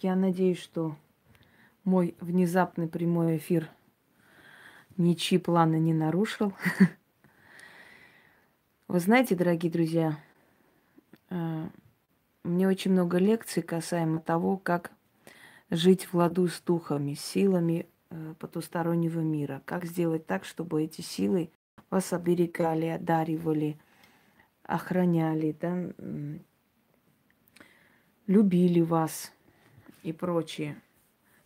Я надеюсь, что мой внезапный прямой эфир ничьи планы не нарушил. Вы знаете, дорогие друзья, э, мне очень много лекций касаемо того, как жить в ладу с духами, силами э, потустороннего мира. Как сделать так, чтобы эти силы вас оберегали, одаривали, охраняли, да, любили вас и прочее.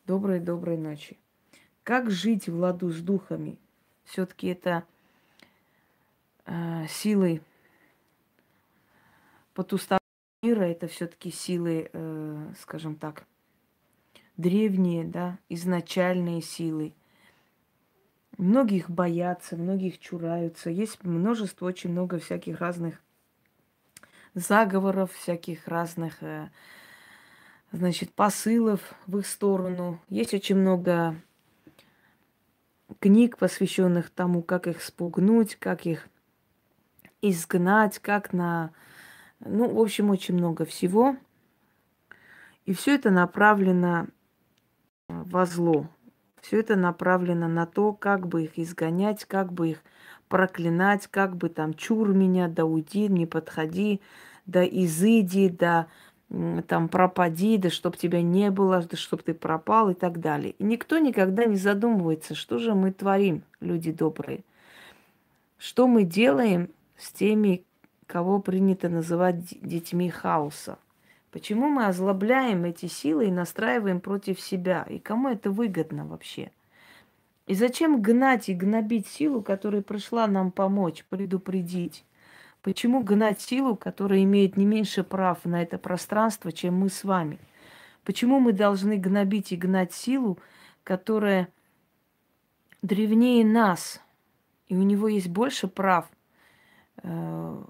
Доброй-доброй ночи. Как жить в ладу с духами? Все-таки это э, силы потустороннего мира, это все-таки силы, э, скажем так, древние, да, изначальные силы. Многих боятся, многих чураются. Есть множество, очень много всяких разных заговоров, всяких разных, э, значит, посылов в их сторону. Есть очень много книг, посвященных тому, как их спугнуть, как их изгнать, как на... Ну, в общем, очень много всего. И все это направлено во зло. Все это направлено на то, как бы их изгонять, как бы их проклинать, как бы там чур меня, да уйди, не подходи, да изыди, да там пропади, да чтоб тебя не было, да чтоб ты пропал и так далее. И никто никогда не задумывается, что же мы творим, люди добрые. Что мы делаем с теми, кого принято называть детьми хаоса. Почему мы озлобляем эти силы и настраиваем против себя? И кому это выгодно вообще? И зачем гнать и гнобить силу, которая пришла нам помочь, предупредить? Почему гнать силу, которая имеет не меньше прав на это пространство, чем мы с вами? Почему мы должны гнобить и гнать силу, которая древнее нас, и у него есть больше прав э,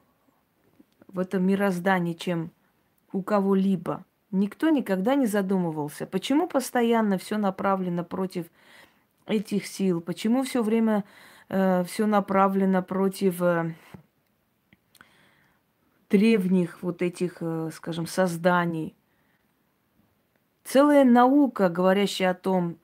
в этом мироздании, чем у кого-либо? Никто никогда не задумывался, почему постоянно все направлено против этих сил, почему все время э, все направлено против э, древних вот этих, э, скажем, созданий. Целая наука, говорящая о том,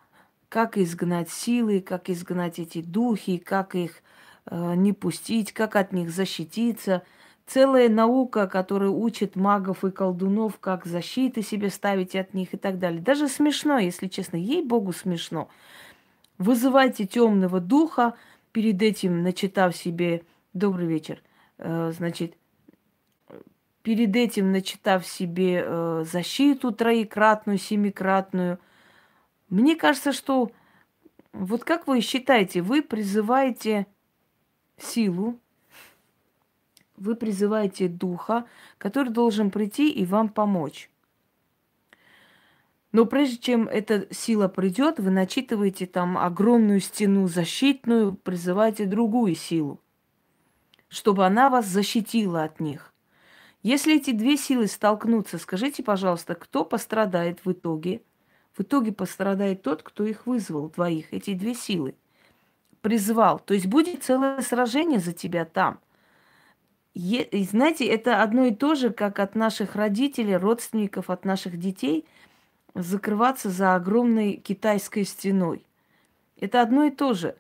как изгнать силы, как изгнать эти духи, как их э, не пустить, как от них защититься. Целая наука, которая учит магов и колдунов, как защиты себе ставить от них и так далее. Даже смешно, если честно, ей-богу смешно. Вызывайте темного духа, перед этим начитав себе добрый вечер, э, значит, перед этим начитав себе э, защиту троекратную, семикратную. Мне кажется, что вот как вы считаете, вы призываете силу, вы призываете духа, который должен прийти и вам помочь. Но прежде чем эта сила придет, вы начитываете там огромную стену защитную, призываете другую силу, чтобы она вас защитила от них. Если эти две силы столкнутся, скажите, пожалуйста, кто пострадает в итоге? В итоге пострадает тот, кто их вызвал, двоих, эти две силы. Призвал. То есть будет целое сражение за тебя там. И, знаете, это одно и то же, как от наших родителей, родственников, от наших детей закрываться за огромной китайской стеной. Это одно и то же.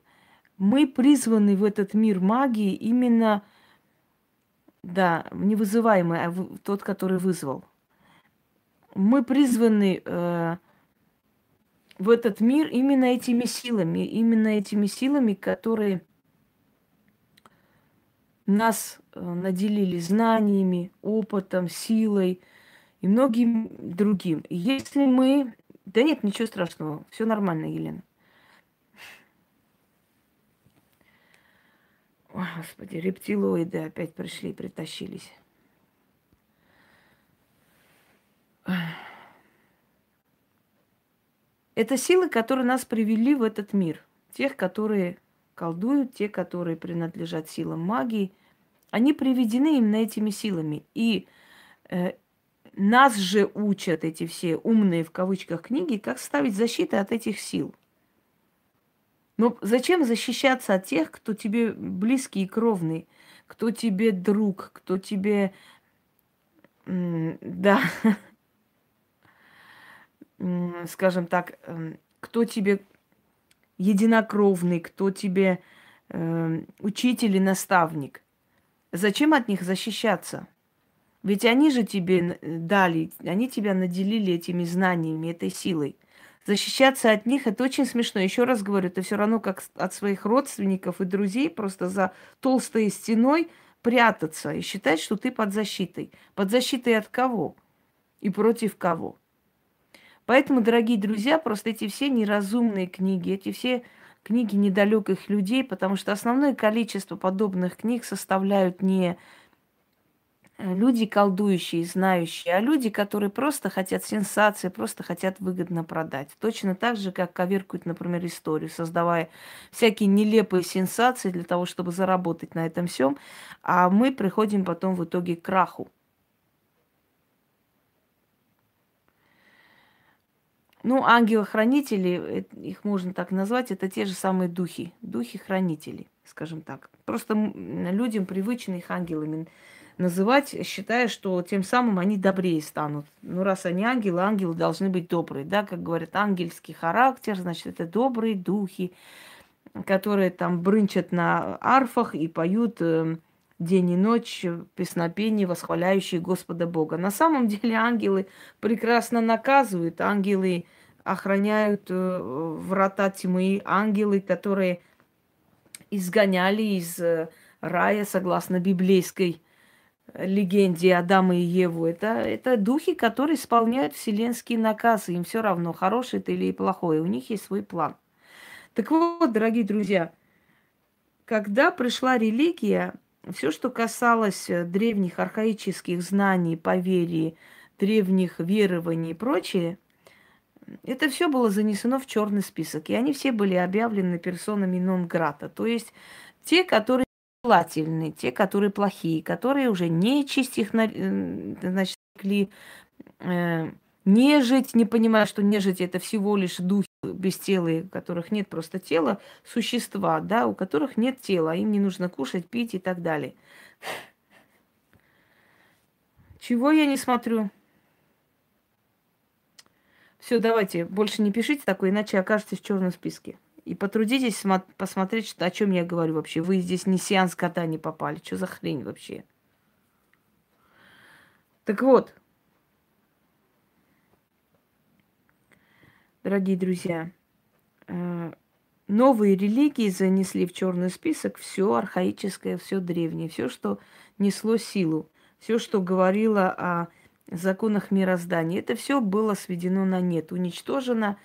Мы призваны в этот мир магии именно да, не вызываемый, а тот, который вызвал. Мы призваны э, в этот мир именно этими силами, именно этими силами, которые нас э, наделили знаниями, опытом, силой и многим другим. Если мы... Да нет, ничего страшного, все нормально, Елена. Ой, господи, рептилоиды опять пришли, притащились. Это силы, которые нас привели в этот мир. Тех, которые колдуют, те, которые принадлежат силам магии, они приведены именно этими силами. И э, нас же учат эти все умные в кавычках книги, как ставить защиту от этих сил – но зачем защищаться от тех, кто тебе близкий и кровный, кто тебе друг, кто тебе... Да. скажем так, эм, кто тебе единокровный, кто тебе эм, учитель и наставник. Зачем от них защищаться? Ведь они же тебе дали, они тебя наделили этими знаниями, этой силой. Защищаться от них это очень смешно. Еще раз говорю, это все равно как от своих родственников и друзей просто за толстой стеной прятаться и считать, что ты под защитой. Под защитой от кого? И против кого? Поэтому, дорогие друзья, просто эти все неразумные книги, эти все книги недалеких людей, потому что основное количество подобных книг составляют не люди колдующие, знающие, а люди, которые просто хотят сенсации, просто хотят выгодно продать. Точно так же, как коверкуют, например, историю, создавая всякие нелепые сенсации для того, чтобы заработать на этом всем, а мы приходим потом в итоге к краху. Ну, ангелы-хранители, э, их можно так назвать, это те же самые духи, духи-хранители, скажем так. Просто людям привычны их ангелами называть, считая, что тем самым они добрее станут. Ну, раз они ангелы, ангелы должны быть добрые, да, как говорят, ангельский характер, значит, это добрые духи, которые там брынчат на арфах и поют э, день и ночь песнопения, восхваляющие Господа Бога. На самом деле ангелы прекрасно наказывают, ангелы охраняют э, врата тьмы, ангелы, которые изгоняли из э, рая, согласно библейской легенде Адама и Еву. Это, это духи, которые исполняют вселенские наказы. Им все равно, хороший это или плохой. У них есть свой план. Так вот, дорогие друзья, когда пришла религия, все, что касалось древних архаических знаний, поверий, древних верований и прочее, это все было занесено в черный список. И они все были объявлены персонами нон-грата. То есть те, которые желательные, те, которые плохие, которые уже не честь их, значит, э, нежить, не понимая, что нежить это всего лишь духи бестелые, у которых нет просто тела, существа, да, у которых нет тела, им не нужно кушать, пить и так далее. Чего я не смотрю? Все, давайте, больше не пишите такое, иначе окажетесь в черном списке. И потрудитесь посмотреть, о чем я говорю вообще. Вы здесь не сеанс кота не попали. Что за хрень вообще? Так вот, дорогие друзья, э, новые религии занесли в черный список все архаическое, все древнее, все, что несло силу, все, что говорило о законах мироздания. Это все было сведено на нет, уничтожено,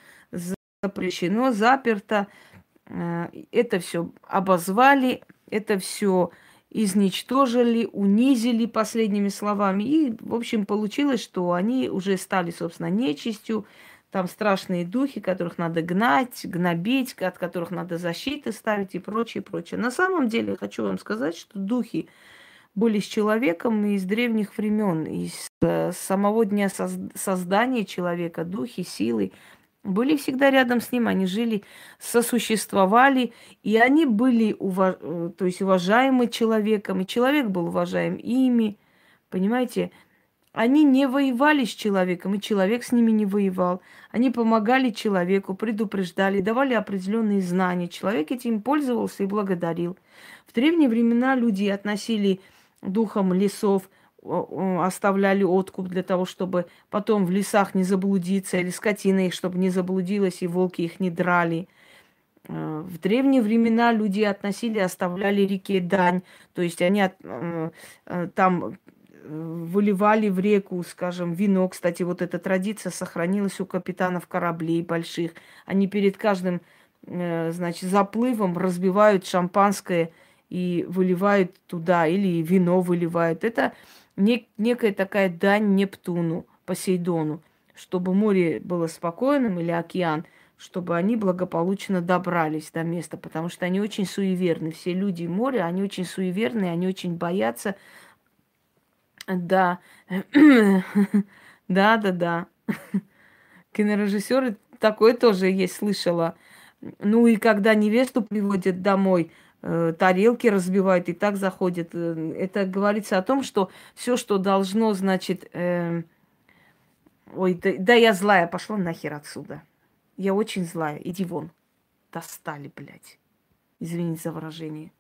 запрещено, заперто. Э, это все обозвали, это все изничтожили, унизили последними словами. И, в общем, получилось, что они уже стали, собственно, нечистью. Там страшные духи, которых надо гнать, гнобить, от которых надо защиты ставить и прочее, прочее. На самом деле, хочу вам сказать, что духи были с человеком из древних времен, из э, самого дня создания человека, духи, силы – были всегда рядом с ним, они жили, сосуществовали, и они были уваж... Э, то есть уважаемы человеком, и человек был уважаем ими, понимаете? Они не воевали с человеком, и человек с ними не воевал. Они помогали человеку, предупреждали, давали определенные знания. Человек этим пользовался и благодарил. В древние времена люди относили духом лесов оставляли откуп для того, чтобы потом в лесах не заблудиться, или скотина их, чтобы не заблудилась, и волки их не драли. Э, в древние времена люди относили, оставляли реке дань, то есть они э, э, там выливали в реку, скажем, вино. Кстати, вот эта традиция сохранилась у капитанов кораблей больших. Они перед каждым, значит, заплывом разбивают шампанское и выливают туда, или вино выливают. Это нек- некая такая дань Нептуну, Посейдону, чтобы море было спокойным или океан, чтобы они благополучно добрались до места, потому что они очень суеверны. Все люди моря, они очень суеверны, они очень боятся. Да, да, да, да. Кинорежиссеры такое тоже есть, слышала. Ну и когда невесту приводят домой, тарелки разбивают и так заходят. Э, это говорится о том, что все, что должно, значит, э, Ой, да, да я злая, пошла нахер отсюда. Я очень злая, иди вон. Достали, блядь. Извините за выражение.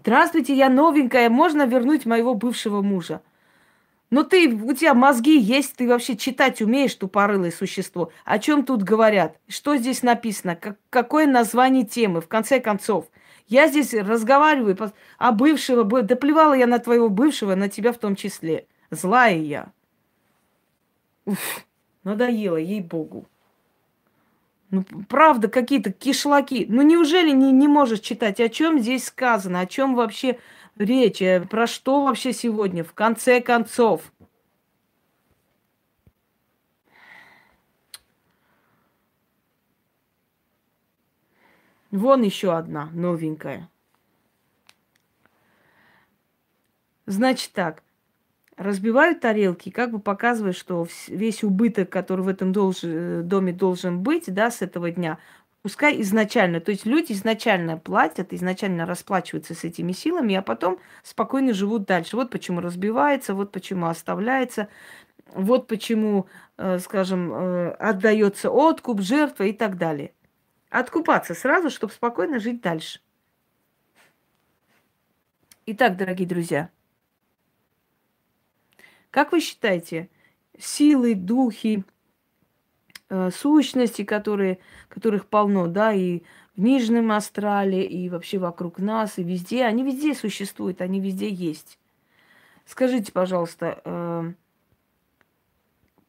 Здравствуйте, я новенькая, можно вернуть моего бывшего мужа? Ну ты, у тебя мозги есть, ты вообще читать умеешь, тупорылое существо. О чем тут говорят? Что здесь написано? Как, какое название темы? В конце концов, я здесь разговариваю о бывшего, да плевала я на твоего бывшего, на тебя в том числе. Злая я. Уф, надоело, ей-богу. Ну, правда, какие-то кишлаки. Ну, неужели не, не можешь читать? О чем здесь сказано? О чем вообще речь? Э, про что вообще сегодня? В конце концов. Вон еще одна новенькая. Значит так, разбивают тарелки, как бы показывая, что весь убыток, который в этом должен, э, доме должен быть, да, с этого дня, пускай изначально, то есть люди изначально платят, изначально расплачиваются с этими силами, а потом спокойно живут дальше. Вот почему разбивается, вот почему оставляется, вот почему, э, скажем, э, отдается откуп, жертва и так далее. Откупаться сразу, чтобы спокойно жить дальше. Итак, дорогие друзья, как вы считаете, силы, духи, сущности, которые, которых полно, да, и в Нижнем Астрале, и вообще вокруг нас, и везде, они везде существуют, они везде есть. Скажите, пожалуйста, э,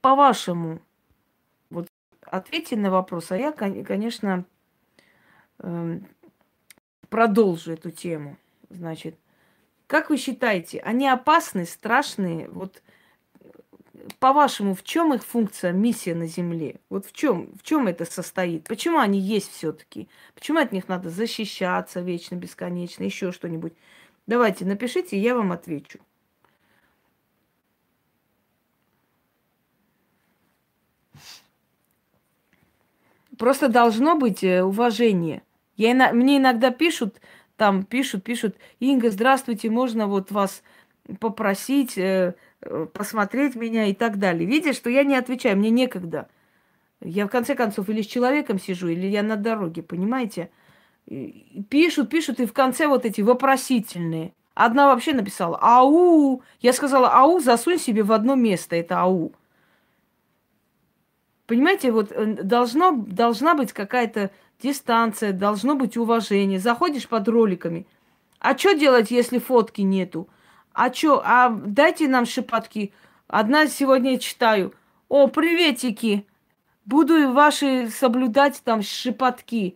по-вашему, вот ответьте на вопрос, а я, конечно, э, продолжу эту тему. Значит, как вы считаете, они опасны, страшные? Вот по-вашему, в чем их функция, миссия на Земле? Вот в чем, в чем это состоит? Почему они есть все-таки? Почему от них надо защищаться вечно, бесконечно, еще что-нибудь? Давайте, напишите, я вам отвечу. Просто должно быть э, уважение. Я, мне иногда пишут, там пишут, пишут, Инга, здравствуйте, можно вот вас попросить Э, посмотреть меня и так далее. Видишь, что я не отвечаю, мне некогда. Я в конце концов или с человеком сижу, или я на дороге, понимаете? И пишут, пишут, и в конце вот эти вопросительные. Одна вообще написала «Ау!» Я сказала «Ау, засунь себе в одно место, это «Ау». Понимаете, вот э, должно, должна быть какая-то дистанция, должно быть уважение. Заходишь под роликами. А что делать, если фотки нету? А чё, а дайте нам шепотки. Одна сегодня читаю. О, приветики. Буду ваши соблюдать там шепотки.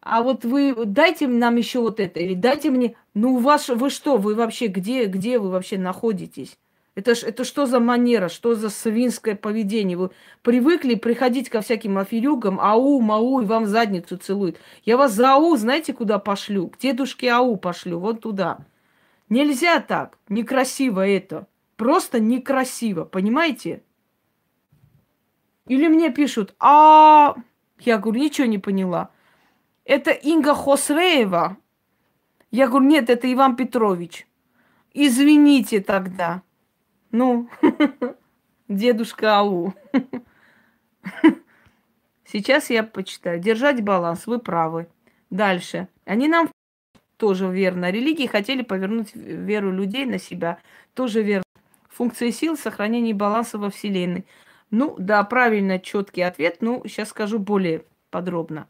А вот вы дайте нам еще вот это. Или дайте мне... Ну, у вас... Вы что? Вы вообще где? Где вы вообще находитесь? Это, ж, это что за манера, что за свинское поведение? Вы привыкли приходить ко всяким аферюгам, ау, мау, и вам задницу целуют. Я вас за ау, знаете, куда пошлю? К дедушке ау пошлю, вот туда. Нельзя так. Некрасиво это. Просто некрасиво, понимаете? Или мне пишут, а... Я говорю, ничего не поняла. Это Инга Хосреева. Я говорю, нет, это Иван Петрович. Извините тогда. Ну, дедушка Ау. Сейчас я почитаю. Держать баланс, вы правы. Дальше. Они нам тоже верно. Религии хотели повернуть веру людей на себя, тоже верно. Функция сил сохранение баланса во Вселенной. Ну, да, правильно, четкий ответ. Ну, сейчас скажу более подробно.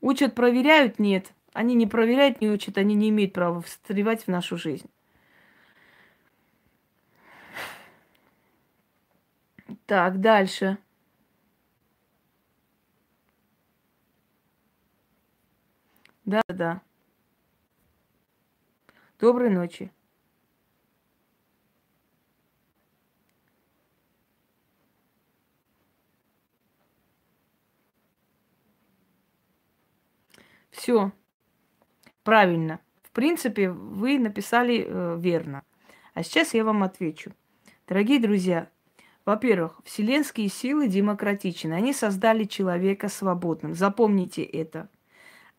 Учат, проверяют? Нет. Они не проверяют, не учат, они не имеют права встревать в нашу жизнь. Так, дальше. Да, да. Доброй ночи. Все. Правильно. В принципе, вы написали э, верно. А сейчас я вам отвечу. Дорогие друзья, во-первых, вселенские силы демократичны. Они создали человека свободным. Запомните это.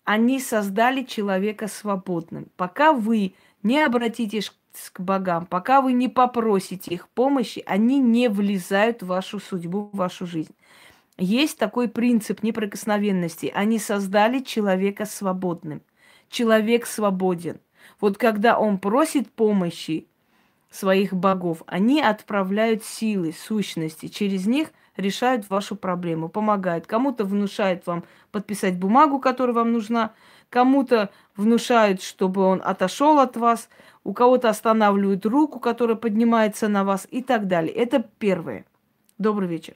Они создали человека свободным. Пока вы не обратитесь к богам, пока вы не попросите их помощи, они не влезают в вашу судьбу, в вашу жизнь. Есть такой принцип неприкосновенности. Они создали человека свободным. Человек свободен. Вот когда он просит помощи своих богов, они отправляют силы, сущности. Через них решают вашу проблему, помогают. Кому-то внушают вам подписать бумагу, которая вам нужна, кому-то внушают, чтобы он отошел от вас, у кого-то останавливают руку, которая поднимается на вас и так далее. Это первое. Добрый вечер.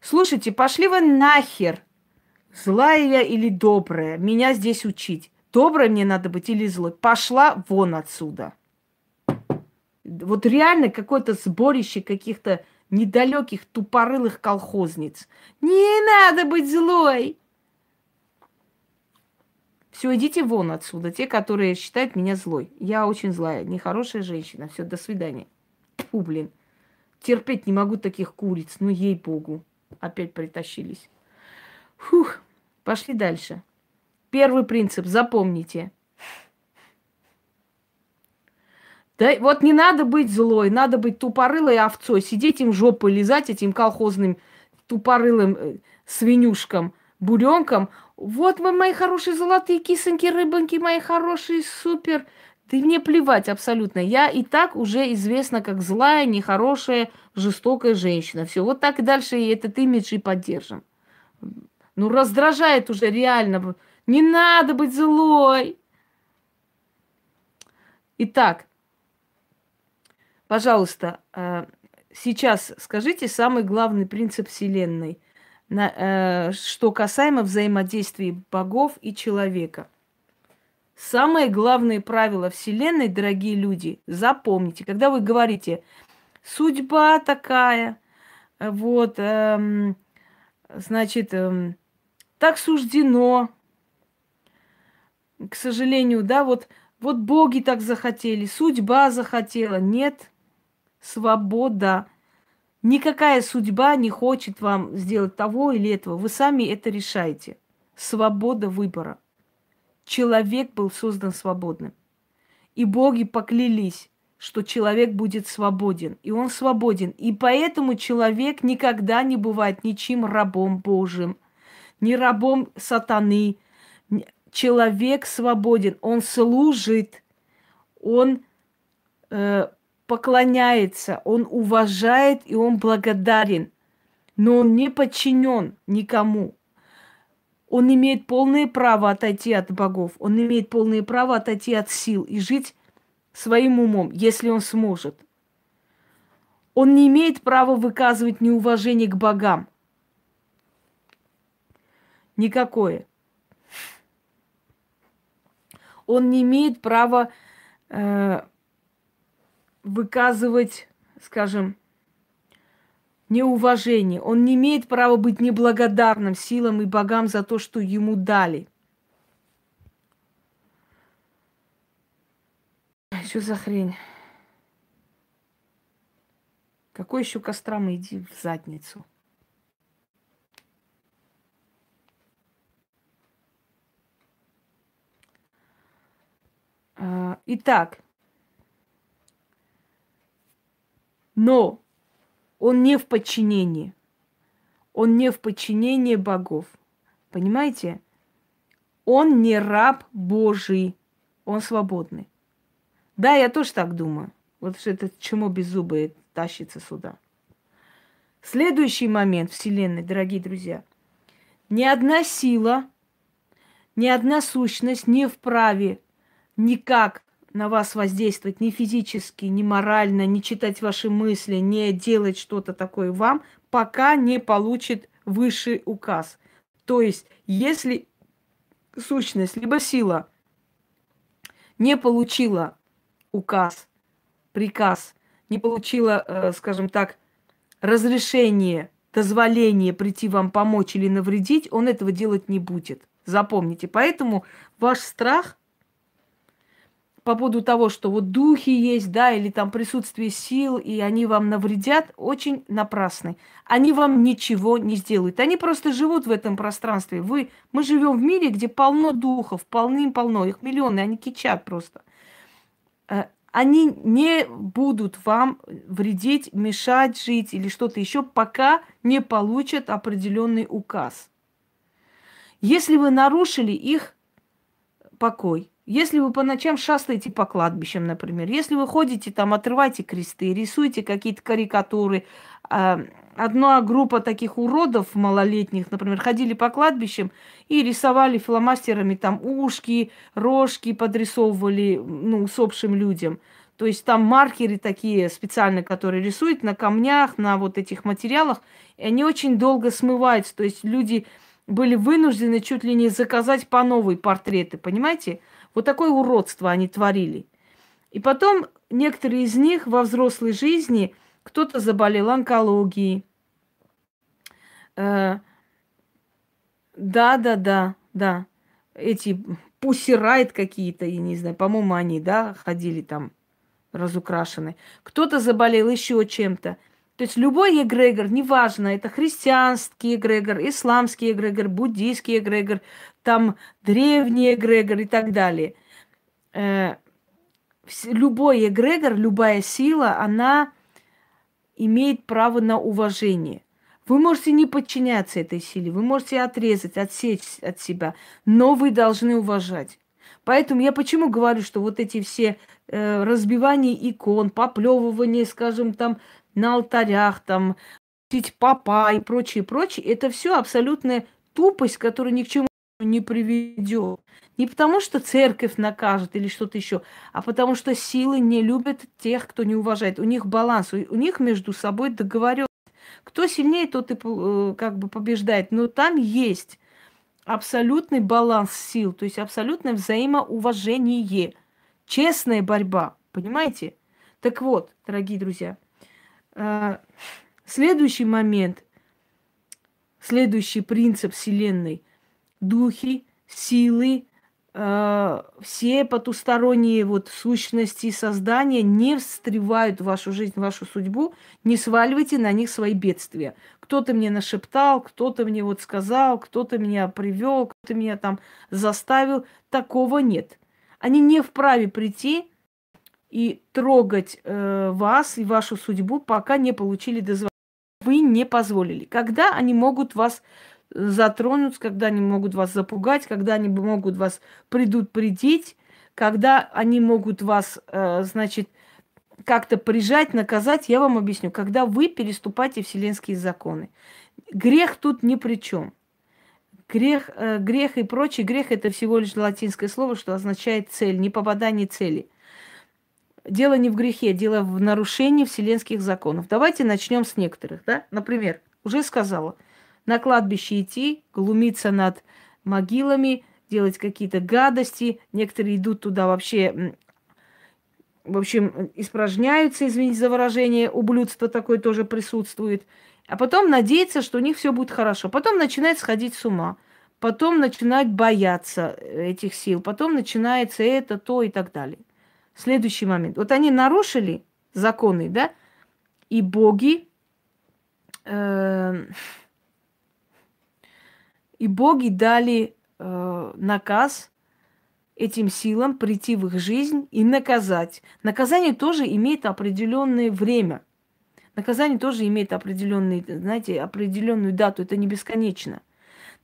Слушайте, пошли вы нахер, злая я или добрая, меня здесь учить. Доброй мне надо быть или злой. Пошла вон отсюда. Вот реально какое-то сборище каких-то недалеких тупорылых колхозниц. Не надо быть злой. Все, идите вон отсюда, те, которые считают меня злой. Я очень злая, нехорошая женщина. Все, до свидания. Фу, блин. Терпеть не могу таких куриц, ну ей-богу. Опять притащились. Фух, пошли дальше. Первый принцип, запомните. Да, вот не надо быть злой, надо быть тупорылой овцой, сидеть им жопой лизать этим колхозным тупорылым э, свинюшкам, буренкам. Вот вы, мои хорошие золотые кисоньки, рыбоньки, мои хорошие, супер. Да мне плевать абсолютно. Я и так уже известна как злая, нехорошая, жестокая женщина. Все, вот так и дальше и этот имидж и поддержим. Ну, раздражает уже реально. Не надо быть злой. Итак, пожалуйста, э, сейчас скажите самый главный принцип Вселенной, э, что касаемо взаимодействия богов и человека. Самое главное правило Вселенной, дорогие люди, запомните, когда вы говорите, судьба такая, вот, эм, значит, эм, так суждено, к сожалению, да, вот, вот боги так захотели, судьба захотела, нет, свобода. Никакая судьба не хочет вам сделать того или этого. Вы сами это решаете. Свобода выбора. Человек был создан свободным. И боги поклялись, что человек будет свободен. И он свободен. И поэтому человек никогда не бывает ничем рабом Божьим, ни рабом сатаны. Человек свободен. Он служит. Он э, поклоняется. Он уважает и он благодарен. Но он не подчинен никому. Он имеет полное право отойти от богов, он имеет полное право отойти от сил и жить своим умом, если он сможет. Он не имеет права выказывать неуважение к богам. Никакое. Он не имеет права э, выказывать, скажем, неуважение. Он не имеет права быть неблагодарным силам и богам за то, что ему дали. Что за хрень? Какой еще кострам иди в задницу? А, итак, но он не в подчинении. Он не в подчинении богов. Понимаете? Он не раб Божий. Он свободный. Да, я тоже так думаю. Вот что это чему беззубое тащится сюда. Следующий момент Вселенной, дорогие друзья. Ни одна сила, ни одна сущность не вправе никак на вас воздействовать ни физически, ни морально, не читать ваши мысли, не делать что-то такое вам, пока не получит высший указ. То есть, если сущность либо сила не получила указ, приказ, не получила, э, скажем так, разрешение, дозволение прийти вам помочь или навредить, он этого делать не будет. Запомните. Поэтому ваш страх – по поводу того, что вот духи есть, да, или там присутствие сил, и они вам навредят, очень напрасны. Они вам ничего не сделают. Они просто живут в этом пространстве. Вы, мы живем в мире, где полно духов, полным-полно, их миллионы, они кичат просто. Э, они не будут вам вредить, мешать жить или что-то еще, пока не получат определенный указ. Если вы нарушили их покой, если вы по ночам шастаете по кладбищам, например, если вы ходите там, отрываете кресты, рисуете какие-то карикатуры, а, одна группа таких уродов малолетних, например, ходили по кладбищам и рисовали фломастерами там ушки, рожки, подрисовывали ну, усопшим людям. То есть там маркеры такие специальные, которые рисуют на камнях, на вот этих материалах, и они очень долго смываются. То есть люди были вынуждены чуть ли не заказать по новой портреты, понимаете? Вот такое уродство они творили. И потом некоторые из них во взрослой жизни, кто-то заболел онкологией. Э, да, да, да, да. Эти пусирайт какие-то, я не знаю, по-моему, они, да, ходили там разукрашены. Кто-то заболел еще чем-то. То есть любой эгрегор, неважно, это христианский эгрегор, исламский эгрегор, буддийский эгрегор, там древний эгрегор и так далее. Э, любой эгрегор, любая сила, она имеет право на уважение. Вы можете не подчиняться этой силе, вы можете отрезать, отсечь от себя, но вы должны уважать. Поэтому я почему говорю, что вот эти все э, разбивания икон, поплевывание, скажем, там на алтарях, там, папа и прочее, прочее, это все абсолютная тупость, которая ни к чему не приведет. Не потому, что церковь накажет или что-то еще, а потому что силы не любят тех, кто не уважает. У них баланс, у них между собой договоренность. Кто сильнее, тот и э, как бы побеждает. Но там есть абсолютный баланс сил, то есть абсолютное взаимоуважение, честная борьба, понимаете? Так вот, дорогие друзья, а, следующий момент, следующий принцип Вселенной. Духи, силы, а, все потусторонние вот сущности создания не встревают в вашу жизнь, в вашу судьбу, не сваливайте на них свои бедствия. Кто-то мне нашептал, кто-то мне вот сказал, кто-то меня привел, кто-то меня там заставил. Такого нет. Они не вправе прийти и трогать э, вас и вашу судьбу, пока не получили дозволение. Вы не позволили. Когда они могут вас затронуть, когда они могут вас запугать, когда они могут вас предупредить, когда они могут вас, э, значит, как-то прижать, наказать, я вам объясню. Когда вы переступаете вселенские законы. Грех тут ни при чем. Грех, э, грех и прочий грех это всего лишь латинское слово, что означает цель, не попадание цели. Дело не в грехе, дело в нарушении вселенских законов. Давайте начнем с некоторых, да? Например, уже сказала, на кладбище идти, глумиться над могилами, делать какие-то гадости. Некоторые идут туда вообще, в общем, испражняются, извините за выражение, ублюдство такое тоже присутствует. А потом надеяться, что у них все будет хорошо. Потом начинает сходить с ума. Потом начинают бояться этих сил. Потом начинается это, то и так далее. Следующий момент. Вот они нарушили законы, да, и боги, э, и боги дали э, наказ этим силам прийти в их жизнь и наказать. Наказание тоже имеет определенное время. Наказание тоже имеет определенный, знаете, определенную дату. Это не бесконечно.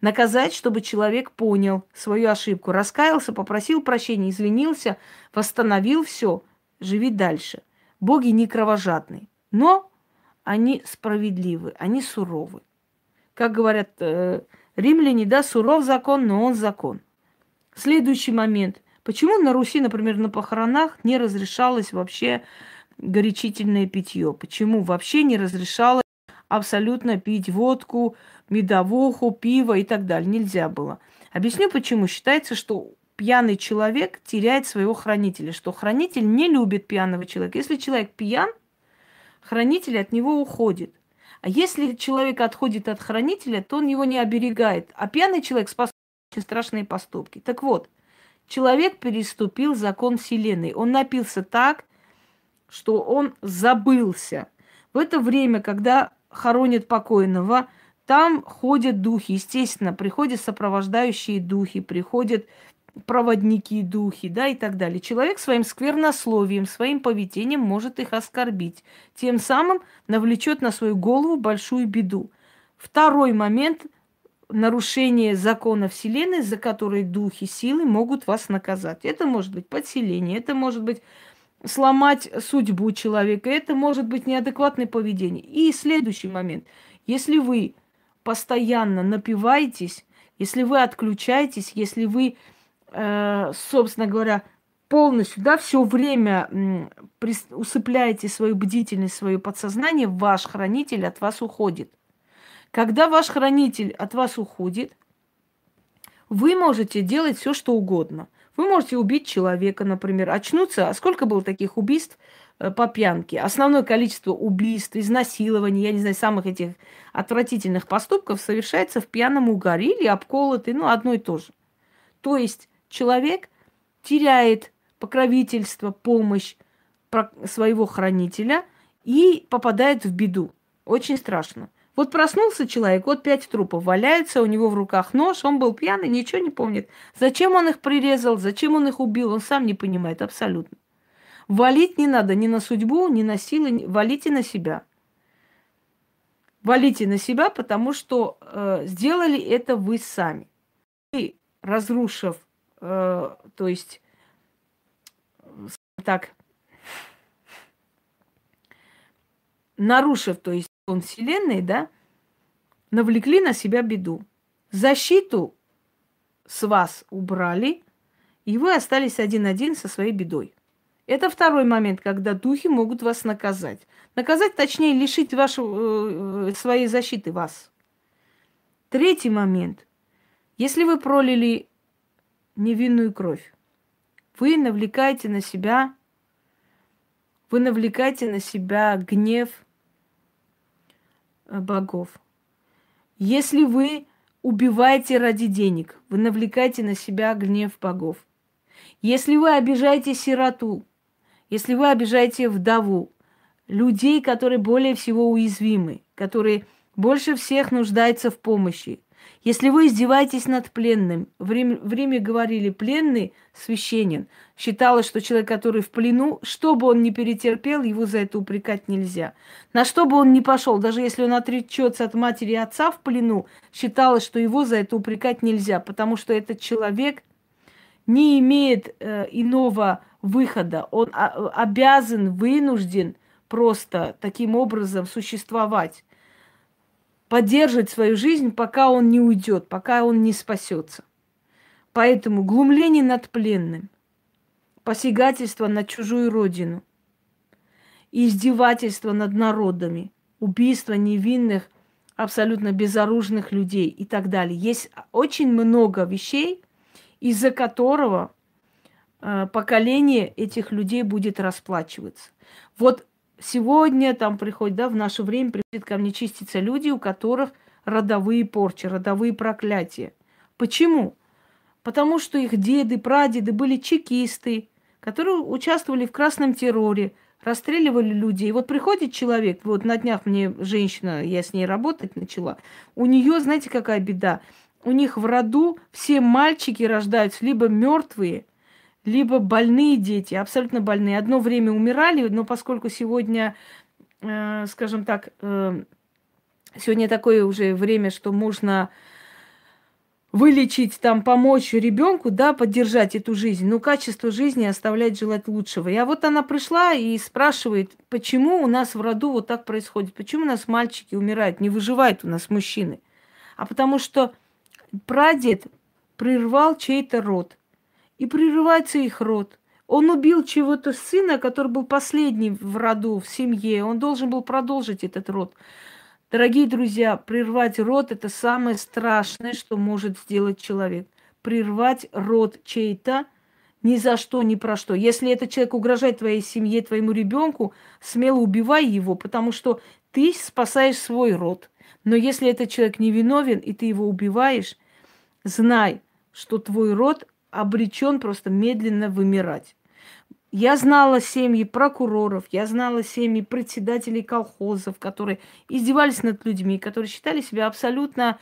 Наказать, чтобы человек понял свою ошибку, раскаялся, попросил прощения, извинился, восстановил все, живи дальше. Боги не кровожадные, но они справедливы, они суровы. Как говорят э, римляне, да, суров закон, но он закон. Следующий момент. Почему на Руси, например, на похоронах не разрешалось вообще горячительное питье? Почему вообще не разрешалось абсолютно пить водку, медовуху, пиво и так далее. Нельзя было. Объясню почему. Считается, что пьяный человек теряет своего хранителя, что хранитель не любит пьяного человека. Если человек пьян, хранитель от него уходит. А если человек отходит от хранителя, то он его не оберегает. А пьяный человек очень страшные поступки. Так вот, Человек переступил закон Вселенной. Он напился так, что он забылся. В это время, когда хоронят покойного, там ходят духи, естественно, приходят сопровождающие духи, приходят проводники духи, да, и так далее. Человек своим сквернословием, своим поведением может их оскорбить. Тем самым навлечет на свою голову большую беду. Второй момент – нарушение закона Вселенной, за который духи силы могут вас наказать. Это может быть подселение, это может быть сломать судьбу человека, это может быть неадекватное поведение. И следующий момент. Если вы постоянно напиваетесь, если вы отключаетесь, если вы собственно говоря, полностью, да, все время усыпляете свою бдительность, свое подсознание, ваш хранитель от вас уходит. Когда ваш хранитель от вас уходит, вы можете делать все, что угодно. Вы можете убить человека, например, очнуться. А сколько было таких убийств э, по пьянке? Основное количество убийств, изнасилований, я не знаю, самых этих отвратительных поступков совершается в пьяном угаре или обколотый, ну, одно и то же. То есть человек теряет покровительство, помощь своего хранителя и попадает в беду. Очень страшно. Вот проснулся человек, вот пять трупов валяются, у него в руках нож, он был пьяный, ничего не помнит. Зачем он их прирезал, зачем он их убил, он сам не понимает абсолютно. Валить не надо ни на судьбу, ни на силы, валите на себя. Валите на себя, потому что э, сделали это вы сами. Вы, разрушив э, то есть, так, нарушив, то есть, он Вселенной, да, навлекли на себя беду. Защиту с вас убрали, и вы остались один-один со своей бедой. Это второй момент, когда духи могут вас наказать. Наказать, точнее, лишить вашу, э, своей защиты вас. Третий момент. Если вы пролили невинную кровь. Вы навлекаете на себя, вы навлекаете на себя гнев э, богов. Если вы убиваете ради денег, вы навлекаете на себя гнев богов. Если вы обижаете сироту, если вы обижаете вдову, людей, которые более всего уязвимы, которые больше всех нуждаются в помощи, если вы издеваетесь над пленным, в Риме, в Риме говорили, пленный священен. Считалось, что человек, который в плену, что бы он ни перетерпел, его за это упрекать нельзя. На что бы он ни пошел, даже если он отречется от матери и отца в плену, считалось, что его за это упрекать нельзя, потому что этот человек не имеет э, иного выхода. Он а, обязан, вынужден просто таким образом существовать поддерживать свою жизнь, пока он не уйдет, пока он не спасется. Поэтому глумление над пленным, посягательство на чужую родину, издевательство над народами, убийство невинных, абсолютно безоружных людей и так далее. Есть очень много вещей, из-за которого э, поколение этих людей будет расплачиваться. Вот сегодня там приходят, да, в наше время приходят ко мне чиститься люди, у которых родовые порчи, родовые проклятия. Почему? Потому что их деды, прадеды были чекисты, которые участвовали в красном терроре, расстреливали людей. И вот приходит человек, вот на днях мне женщина, я с ней работать начала, у нее, знаете, какая беда? У них в роду все мальчики рождаются либо мертвые, либо больные дети, абсолютно больные. Одно время умирали, но поскольку сегодня, э, скажем так, э, сегодня такое уже время, что можно вылечить, там, помочь ребенку, да, поддержать эту жизнь, но качество жизни оставляет желать лучшего. И а вот она пришла и спрашивает, почему у нас в роду вот так происходит, почему у нас мальчики умирают, не выживают у нас мужчины. А потому что прадед прервал чей-то род и прерывается их род. Он убил чего-то сына, который был последний в роду, в семье. Он должен был продолжить этот род. Дорогие друзья, прервать род – это самое страшное, что может сделать человек. Прервать род чей-то ни за что, ни про что. Если этот человек угрожает твоей семье, твоему ребенку, смело убивай его, потому что ты спасаешь свой род. Но если этот человек невиновен, и ты его убиваешь, знай, что твой род обречен просто медленно вымирать. Я знала семьи прокуроров, я знала семьи председателей колхозов, которые издевались над людьми, которые считали себя абсолютно,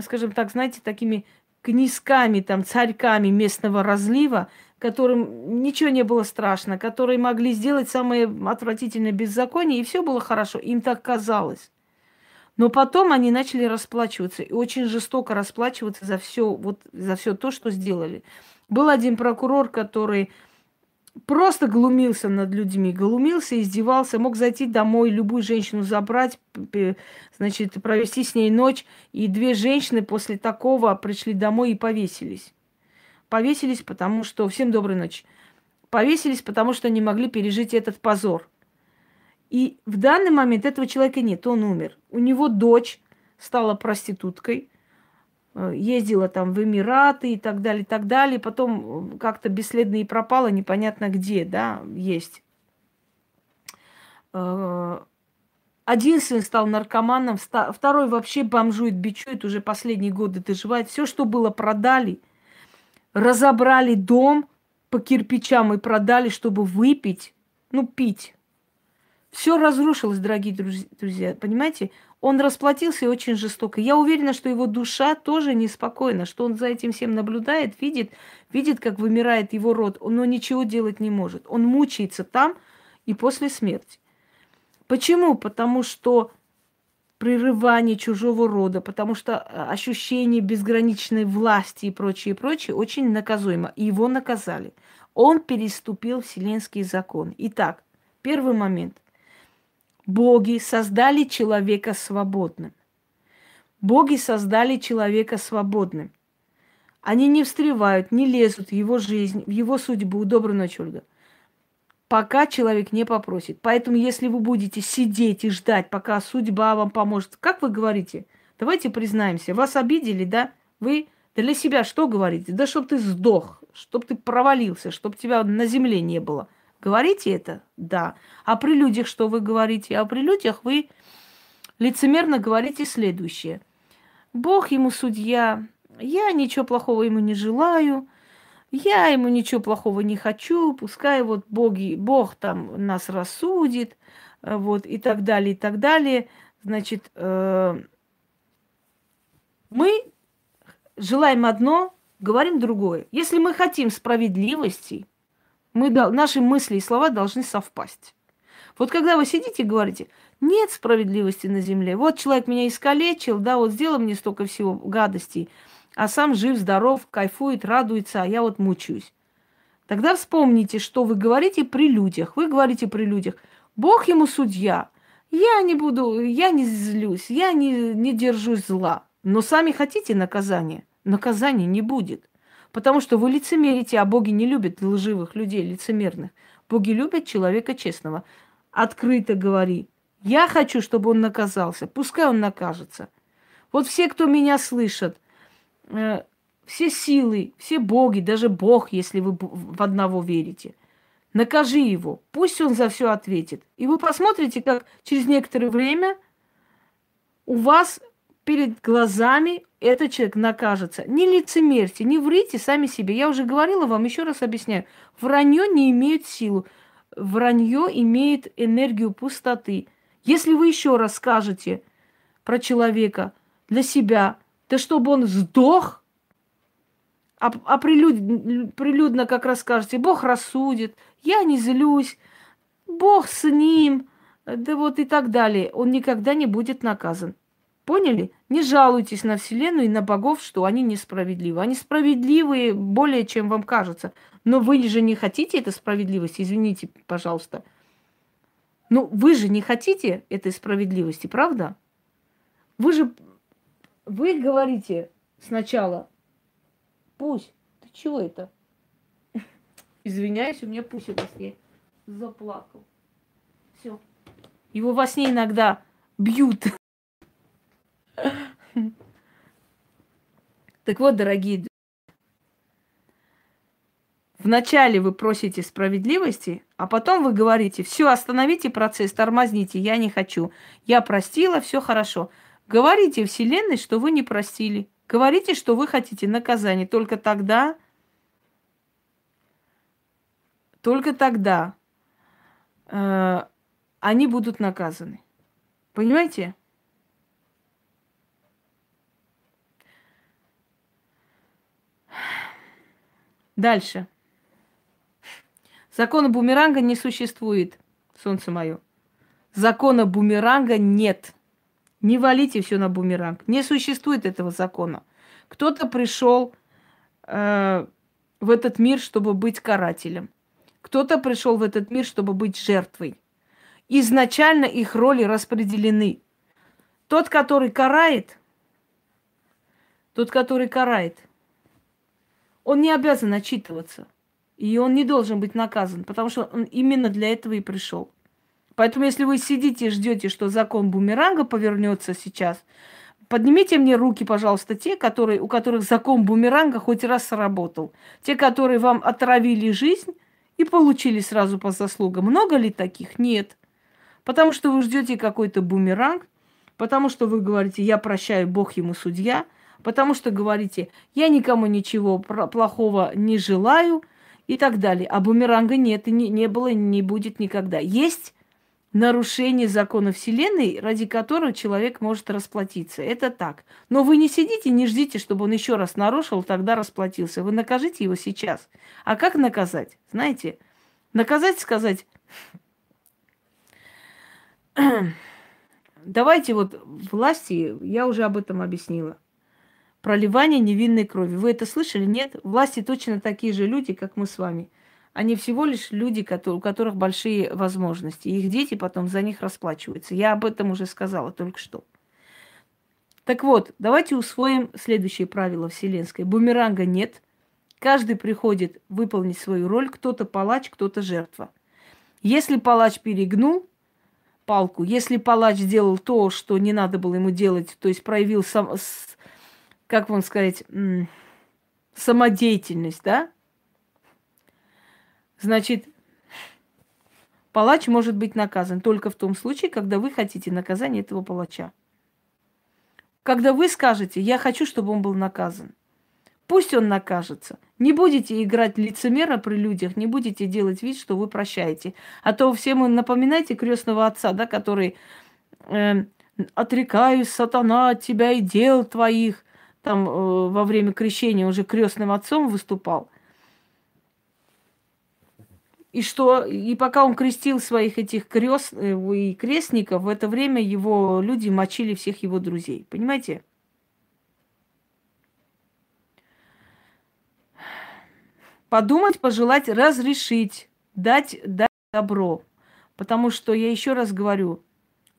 скажем так, знаете, такими князьками, там, царьками местного разлива, которым ничего не было страшно, которые могли сделать самое отвратительное беззаконие, и все было хорошо. Им так казалось. Но потом они начали расплачиваться, и очень жестоко расплачиваться за все, вот, за все то, что сделали. Был один прокурор, который просто глумился над людьми, глумился, издевался, мог зайти домой, любую женщину забрать, значит, провести с ней ночь. И две женщины после такого пришли домой и повесились. Повесились, потому что... Всем доброй ночи. Повесились, потому что не могли пережить этот позор. И в данный момент этого человека нет, он умер. У него дочь стала проституткой, Э, ездила там в Эмираты и так далее, и так далее. Потом э, как-то бесследно и пропала, непонятно где, да, есть. Э, один сын стал наркоманом, второй вообще бомжует, бичует, уже последние годы доживает. Все, что было, продали. Разобрали дом по кирпичам и продали, чтобы выпить, ну, пить. Все разрушилось, дорогие друзья, понимаете? Он расплатился и очень жестоко. Я уверена, что его душа тоже неспокойна, что он за этим всем наблюдает, видит, видит, как вымирает его род, но ничего делать не может. Он мучается там и после смерти. Почему? Потому что прерывание чужого рода, потому что э, ощущение безграничной власти и прочее, прочее очень наказуемо. И его наказали. Он переступил вселенский закон. Итак, первый момент. Боги создали человека свободным. Боги создали человека свободным. Они не встревают, не лезут в его жизнь, в его судьбу. Доброй ночи, Ольга. Пока человек не попросит. Поэтому, если вы будете сидеть и ждать, пока судьба вам поможет, как вы говорите? Давайте признаемся, вас обидели, да? Вы для себя что говорите? Да чтоб ты сдох, чтоб ты провалился, чтоб тебя на земле не было – Говорите это? Да. А при людях что вы говорите? А при людях вы лицемерно говорите следующее. Бог ему судья, я ничего плохого ему не желаю, я ему ничего плохого не хочу, пускай вот боги, Бог там нас рассудит, э, вот, и так далее, и так далее. Значит, э, мы желаем одно, говорим другое. Если мы хотим справедливости, мы, наши мысли и слова должны совпасть. Вот когда вы сидите и говорите, нет справедливости на земле, вот человек меня искалечил, да, вот сделал мне столько всего гадостей, а сам жив, здоров, кайфует, радуется, а я вот мучаюсь. Тогда вспомните, что вы говорите при людях. Вы говорите при людях, Бог ему судья, я не буду, я не злюсь, я не, не держусь зла. Но сами хотите наказания? Наказания не будет. Потому что вы лицемерите, а боги не любят лживых людей, лицемерных. Боги любят человека честного. Открыто говори. Я хочу, чтобы он наказался. Пускай он накажется. Вот все, кто меня слышат, э, все силы, все боги, даже Бог, если вы в одного верите, накажи его. Пусть он за все ответит. И вы посмотрите, как через некоторое время у вас перед глазами этот человек накажется. Не лицемерьте, не врите сами себе. Я уже говорила вам, еще раз объясняю. Вранье не имеет силу. Вранье имеет энергию пустоты. Если вы еще раз скажете про человека для себя, да чтобы он сдох, а, а прилюд, прилюдно как раз скажете, Бог рассудит, я не злюсь, Бог с ним, да вот и так далее, он никогда не будет наказан. Поняли? Не жалуйтесь на Вселенную и на богов, что они несправедливы. Они справедливые более, чем вам кажется. Но вы же не хотите этой справедливости, извините, пожалуйста. Ну, вы же не хотите этой справедливости, правда? Вы же, вы говорите сначала, пусть, ты чего это? Извиняюсь, у меня пусть во сне заплакал. Все. Его во сне иногда бьют. Так вот, дорогие, вначале вы просите справедливости, а потом вы говорите, все, остановите процесс, тормозните, я не хочу. Я простила, все хорошо. Говорите Вселенной, что вы не простили. Говорите, что вы хотите наказания. Только тогда только тогда э, они будут наказаны. Понимаете? Дальше. Закона бумеранга не существует, солнце мое. Закона бумеранга нет. Не валите все на бумеранг. Не существует этого закона. Кто-то пришел э, в этот мир, чтобы быть карателем. Кто-то пришел в этот мир, чтобы быть жертвой. Изначально их роли распределены. Тот, который карает, тот, который карает, он не обязан отчитываться. И он не должен быть наказан, потому что он именно для этого и пришел. Поэтому, если вы сидите и ждете, что закон бумеранга повернется сейчас, поднимите мне руки, пожалуйста, те, которые, у которых закон бумеранга хоть раз сработал. Те, которые вам отравили жизнь и получили сразу по заслугам. Много ли таких? Нет. Потому что вы ждете какой-то бумеранг, потому что вы говорите, я прощаю, Бог ему судья, потому что говорите, я никому ничего плохого не желаю и так далее. А бумеранга нет, и не, не было, и не будет никогда. Есть нарушение закона Вселенной, ради которого человек может расплатиться. Это так. Но вы не сидите, не ждите, чтобы он еще раз нарушил, тогда расплатился. Вы накажите его сейчас. А как наказать? Знаете, наказать сказать, давайте вот власти, я уже об этом объяснила, проливание невинной крови. Вы это слышали? Нет? Власти точно такие же люди, как мы с вами – они всего лишь люди, у которых большие возможности. их дети потом за них расплачиваются. Я об этом уже сказала только что. Так вот, давайте усвоим следующее правило вселенское. Бумеранга нет. Каждый приходит выполнить свою роль. Кто-то палач, кто-то жертва. Если палач перегнул палку, если палач сделал то, что не надо было ему делать, то есть проявил, сам, как вам сказать, самодеятельность, да, Значит, палач может быть наказан только в том случае, когда вы хотите наказания этого палача. Когда вы скажете, я хочу, чтобы он был наказан, пусть он накажется. Не будете играть лицемера при людях, не будете делать вид, что вы прощаете. А то всем вы напоминаете крестного отца, да, который э, отрекаюсь, сатана, от тебя и дел твоих. Там э, во время крещения уже крестным отцом выступал. И что, и пока он крестил своих этих крест э, и крестников, в это время его люди мочили всех его друзей. Понимаете? Подумать, пожелать, разрешить, дать, дать добро. Потому что, я еще раз говорю,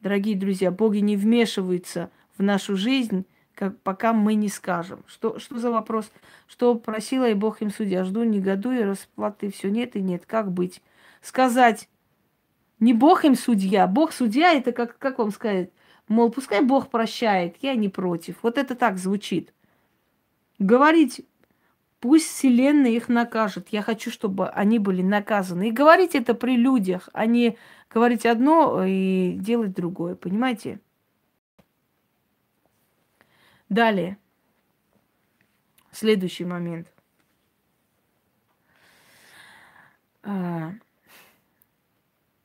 дорогие друзья, боги не вмешиваются в нашу жизнь, как, пока мы не скажем. Что, что за вопрос? Что просила и Бог им судья? Жду, негодую, расплаты, все нет и нет. Как быть? Сказать, не Бог им судья, Бог судья, это как, как вам сказать? Мол, пускай Бог прощает, я не против. Вот это так звучит. Говорить, пусть Вселенная их накажет. Я хочу, чтобы они были наказаны. И говорить это при людях, а не говорить одно и делать другое. Понимаете? Далее. Следующий момент. А,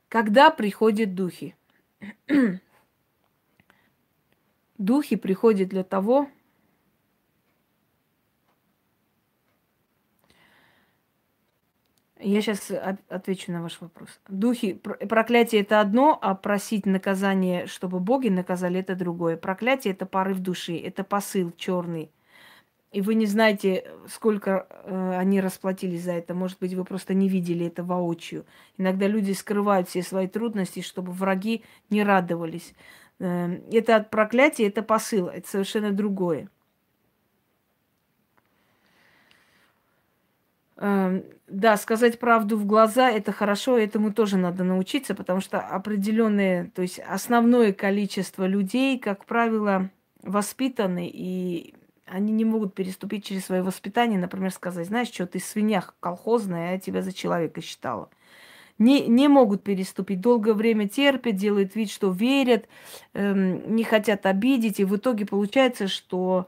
когда приходят духи? Духи приходят для того, Я сейчас отвечу на ваш вопрос. Духи, проклятие это одно, а просить наказание, чтобы боги наказали, это другое. Проклятие это порыв души, это посыл черный. И вы не знаете, сколько э, они расплатились за это. Может быть, вы просто не видели это воочию. Иногда люди скрывают все свои трудности, чтобы враги не радовались. Э, это проклятие, это посыл, это совершенно другое. Да, сказать правду в глаза это хорошо, этому тоже надо научиться, потому что определенное, то есть основное количество людей, как правило, воспитаны, и они не могут переступить через свое воспитание, например, сказать, знаешь, что ты свинья колхозная, я тебя за человека считала. Не, не могут переступить, долгое время терпят, делают вид, что верят, эм, не хотят обидеть, и в итоге получается, что,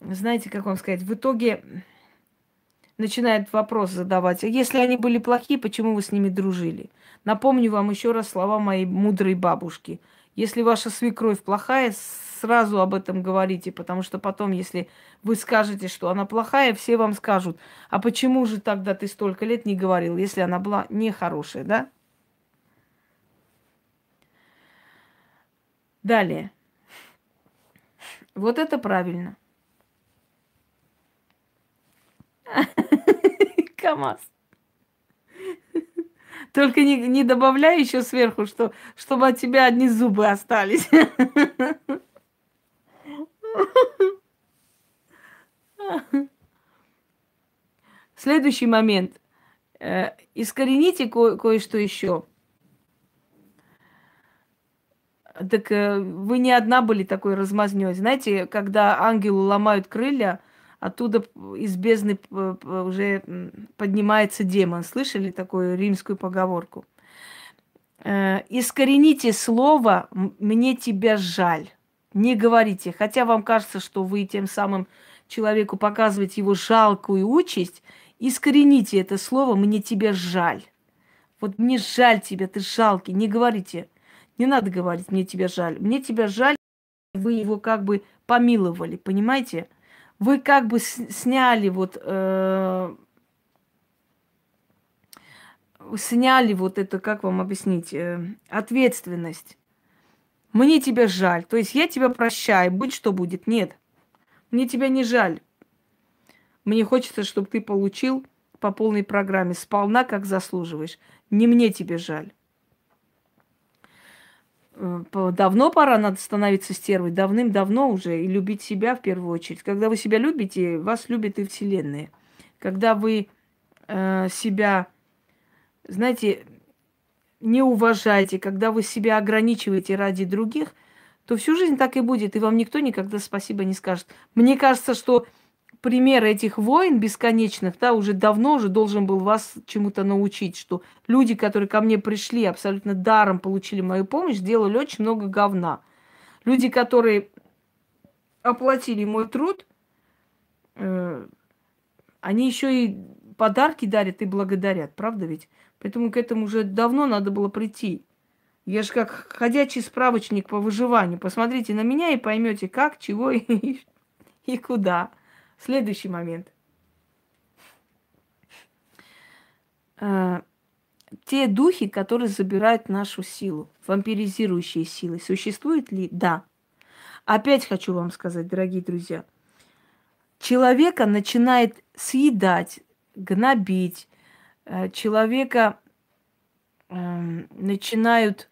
знаете, как вам сказать, в итоге начинает вопрос задавать, а если они были плохие, почему вы с ними дружили? Напомню вам еще раз слова моей мудрой бабушки. Если ваша свекровь плохая, сразу об этом говорите, потому что потом, если вы скажете, что она плохая, все вам скажут, а почему же тогда ты столько лет не говорил, если она была нехорошая, да? Далее. Вот это правильно. КамАЗ. Только не, не добавляй еще сверху, что, чтобы от тебя одни зубы остались. Следующий момент. Э, искорените ко- кое-что еще. Так э, вы не одна были такой размазнёй. Знаете, когда ангелу ломают крылья, оттуда из бездны уже поднимается демон. Слышали такую римскую поговорку? Э, искорените слово «мне тебя жаль». Не говорите. Хотя вам кажется, что вы тем самым человеку показываете его жалкую участь, искорените это слово «мне тебя жаль». Вот мне жаль тебя, ты жалкий. Не говорите. Не надо говорить «мне тебя жаль». Мне тебя жаль, вы его как бы помиловали, понимаете? Вы как бы сняли вот... Э, сняли вот это, как вам объяснить, э, ответственность. Мне тебя жаль. То есть я тебя прощаю, будь что будет. Нет, мне тебя не жаль. Мне хочется, чтобы ты получил по полной программе сполна, как заслуживаешь. Не мне тебе жаль. Давно пора надо становиться стервой, давным-давно уже, и любить себя в первую очередь. Когда вы себя любите, вас любит и Вселенная. Когда вы э, себя, знаете, не уважаете, когда вы себя ограничиваете ради других, то всю жизнь так и будет, и вам никто никогда спасибо не скажет. Мне кажется, что пример этих войн бесконечных, да, уже давно уже должен был вас чему-то научить, что люди, которые ко мне пришли, абсолютно даром получили мою помощь, сделали очень много говна. Люди, которые оплатили мой труд, э, они еще и подарки дарят и благодарят, правда ведь? Поэтому к этому уже давно надо было прийти. Я же как ходячий справочник по выживанию. Посмотрите на меня и поймете, как, чего и, и куда. Следующий момент. А, те духи, которые забирают нашу силу, вампиризирующие силы, существуют ли? Да. Опять хочу вам сказать, дорогие друзья, человека начинает съедать, гнобить, Э, человека э, начинают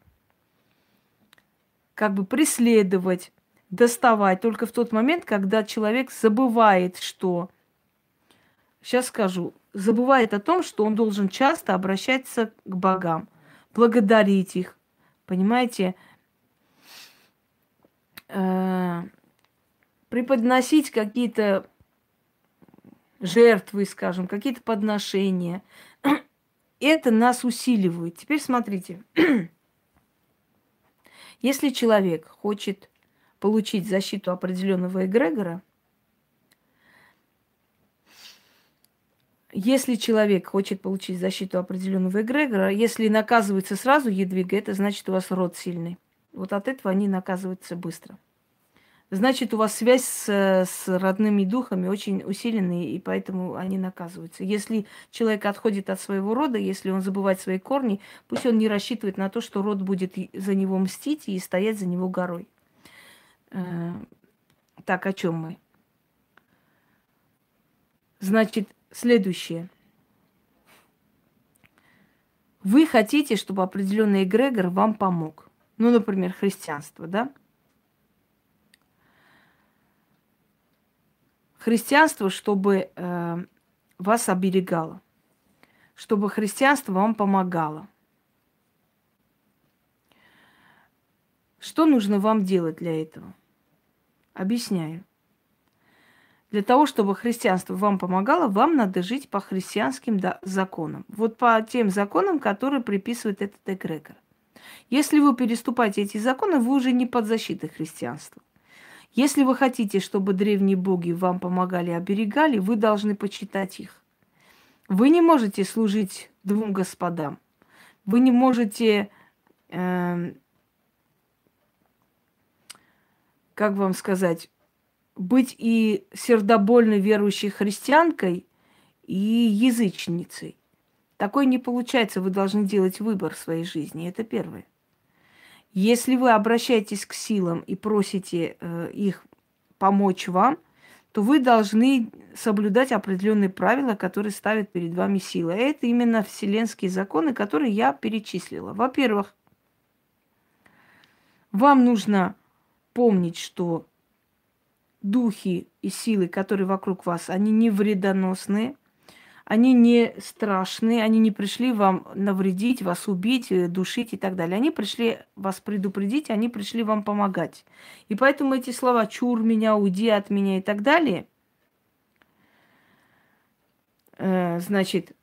как бы преследовать, доставать только в тот момент, когда человек забывает, что, сейчас скажу, забывает о том, что он должен часто обращаться к богам, благодарить их, понимаете, э, преподносить какие-то жертвы, скажем, какие-то подношения, это нас усиливает. Теперь смотрите. Если человек хочет получить защиту определенного эгрегора, если человек хочет получить защиту определенного эгрегора, если наказывается сразу едвига, это значит, у вас род сильный. Вот от этого они наказываются быстро значит, у вас связь с, с родными духами очень усиленная, и поэтому они наказываются. Если человек отходит от своего рода, если он забывает свои корни, пусть он не рассчитывает на то, что род будет за него мстить и стоять за него горой. Э, так, о чем мы? Значит, следующее. Вы хотите, чтобы определенный эгрегор вам помог. Ну, например, христианство, да? христианство, чтобы э, вас оберегало, чтобы христианство вам помогало. Что нужно вам делать для этого? Объясняю. Для того, чтобы христианство вам помогало, вам надо жить по христианским законам. Вот по тем законам, которые приписывает этот эгрегор. Если вы переступаете эти законы, вы уже не под защитой христианства. Если вы хотите, чтобы древние боги вам помогали, оберегали, вы должны почитать их. Вы не можете служить двум господам. Вы не можете, э, как вам сказать, быть и сердобольной верующей христианкой, и язычницей. Такое не получается, вы должны делать выбор в своей жизни. Это первое. Если вы обращаетесь к силам и просите э, их помочь вам, то вы должны соблюдать определенные правила, которые ставят перед вами сила. Это именно вселенские законы, которые я перечислила. Во-первых, вам нужно помнить, что духи и силы, которые вокруг вас, они не вредоносные, они не страшные, они не пришли вам навредить, вас убить, э, душить и так далее. Они пришли вас предупредить, они пришли вам помогать. И поэтому эти слова «чур меня», «уйди от меня» и так далее, э, значит,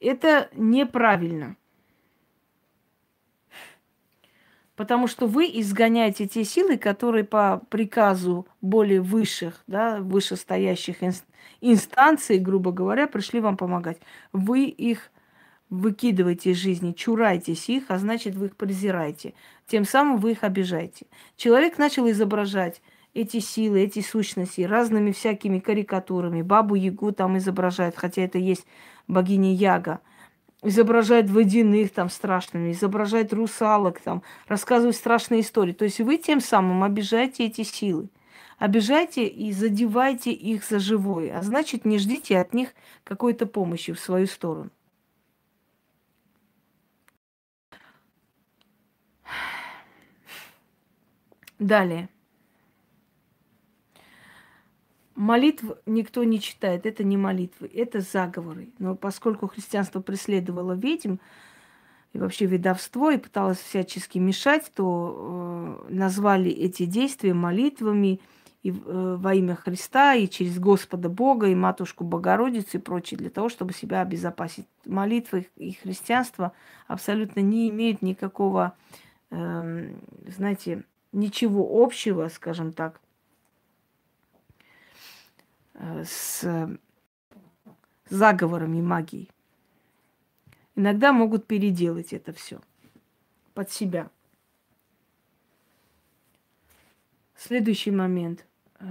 это неправильно. Потому что вы изгоняете те силы, которые по приказу более высших, да, вышестоящих инстанций, грубо говоря, пришли вам помогать. Вы их выкидываете из жизни, чурайтесь их, а значит, вы их презираете. Тем самым вы их обижаете. Человек начал изображать эти силы, эти сущности разными всякими карикатурами. Бабу Ягу там изображают, хотя это есть богиня Яга – изображает водяных там страшными, изображает русалок там, рассказывает страшные истории. То есть вы тем самым обижаете эти силы. Обижайте и задевайте их за живое. А значит, не ждите от них какой-то помощи в свою сторону. Далее. Молитв никто не читает, это не молитвы, это заговоры. Но поскольку христианство преследовало ведьм и вообще ведовство и пыталось всячески мешать, то э, назвали эти действия молитвами и, э, во имя Христа, и через Господа Бога, и Матушку Богородицу и прочее, для того, чтобы себя обезопасить. Молитвы и христианство абсолютно не имеют никакого, э, знаете, ничего общего, скажем так, с заговорами магии. Иногда могут переделать это все под себя. Следующий момент. Э,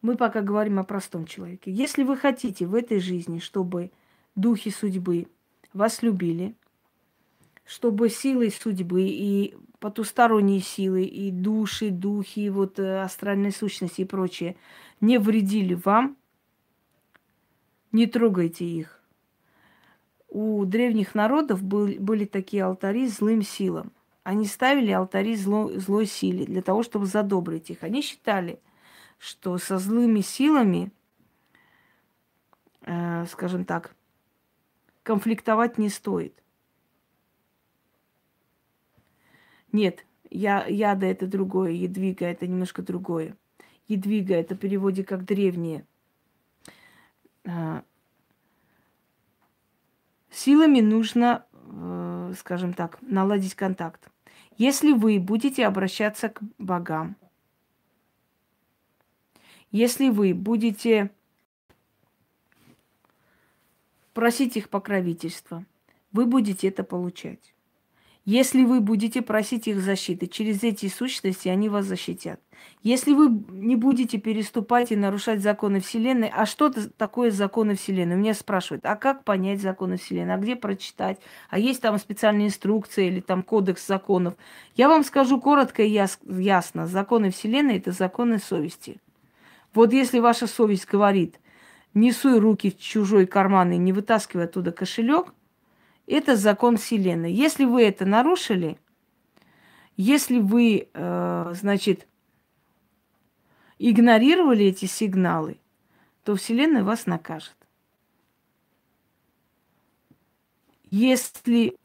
мы пока говорим о простом человеке. Если вы хотите в этой жизни, чтобы духи судьбы вас любили, чтобы силой судьбы и потусторонние силы, и души, духи, вот э, астральные сущности и прочее не вредили вам, не трогайте их. У древних народов был, были такие алтари злым силам. Они ставили алтари зло, злой силе для того, чтобы задобрить их. Они считали, что со злыми силами, э, скажем так, конфликтовать не стоит. Нет, я, яда это другое, едвига это немножко другое. Едвига это в переводе как древние. А, силами нужно, э, скажем так, наладить контакт. Если вы будете обращаться к богам, если вы будете просить их покровительства, вы будете это получать. Если вы будете просить их защиты, через эти сущности они вас защитят. Если вы не будете переступать и нарушать законы Вселенной, а что такое законы Вселенной? Меня спрашивают, а как понять законы Вселенной, а где прочитать? А есть там специальная инструкция или там кодекс законов? Я вам скажу коротко и ясно. Законы Вселенной – это законы совести. Вот если ваша совесть говорит, не суй руки в чужой карман и не вытаскивай оттуда кошелек – это закон Вселенной. Если вы это нарушили, если вы, э, значит, игнорировали эти сигналы, то Вселенная вас накажет. Если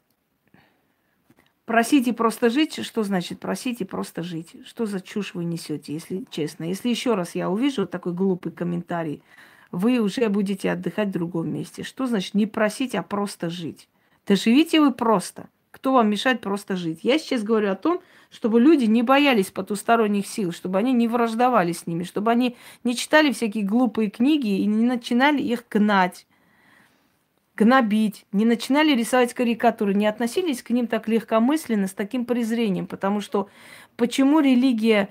просите просто жить, что значит просите просто жить? Что за чушь вы несете, если честно? Если еще раз я увижу такой глупый комментарий, вы уже будете отдыхать в другом месте. Что значит не просить, а просто жить? Да живите вы просто. Кто вам мешает просто жить? Я сейчас говорю о том, чтобы люди не боялись потусторонних сил, чтобы они не враждовали с ними, чтобы они не читали всякие глупые книги и не начинали их гнать, гнобить, не начинали рисовать карикатуры, не относились к ним так легкомысленно, с таким презрением. Потому что почему религия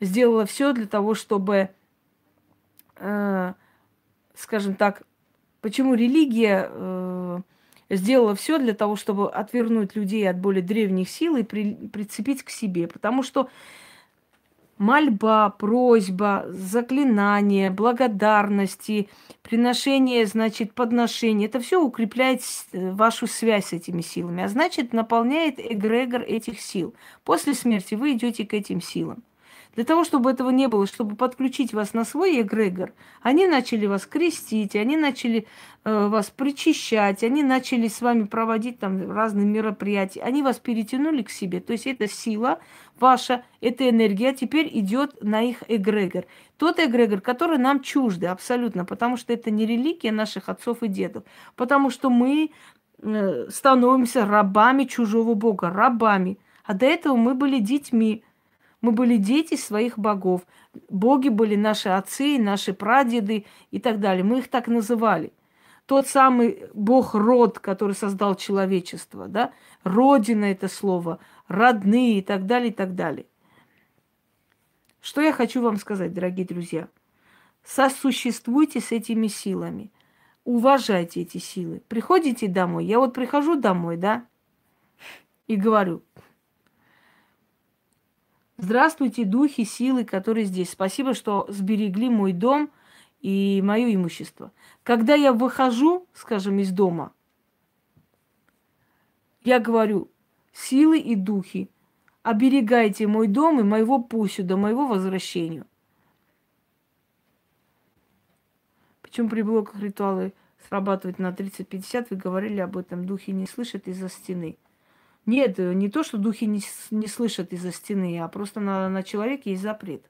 сделала все для того, чтобы, э, скажем так, почему религия э, сделала все для того, чтобы отвернуть людей от более древних сил и при, прицепить к себе. Потому что мольба, просьба, заклинание, благодарности, приношение, значит, подношение. Это все укрепляет вашу связь с этими силами, а значит, наполняет эгрегор этих сил. После смерти вы идете к этим силам. Для того, чтобы этого не было, чтобы подключить вас на свой эгрегор, они начали вас крестить, они начали э, вас причащать, они начали с вами проводить там разные мероприятия, они вас перетянули к себе. То есть эта сила ваша, эта энергия теперь идет на их эгрегор. Тот эгрегор, который нам чужды абсолютно, потому что это не религия наших отцов и дедов, потому что мы э, становимся рабами чужого бога, рабами. А до этого мы были детьми, мы были дети своих богов. Боги были наши отцы, наши прадеды и так далее. Мы их так называли. Тот самый бог род, который создал человечество, да? Родина это слово, родные и так далее, и так далее. Что я хочу вам сказать, дорогие друзья? Сосуществуйте с этими силами. Уважайте эти силы. Приходите домой. Я вот прихожу домой, да, и говорю, Здравствуйте, духи, силы, которые здесь. Спасибо, что сберегли мой дом и мое имущество. Когда я выхожу, скажем, из дома, я говорю, силы и духи, оберегайте мой дом и моего пусю до моего возвращения. Почему при блоках ритуалы срабатывают на 30-50, вы говорили об этом, духи не слышат из-за стены. Нет, э, не то, что духи не, не слышат из-за стены, а просто на, на человеке есть запрет.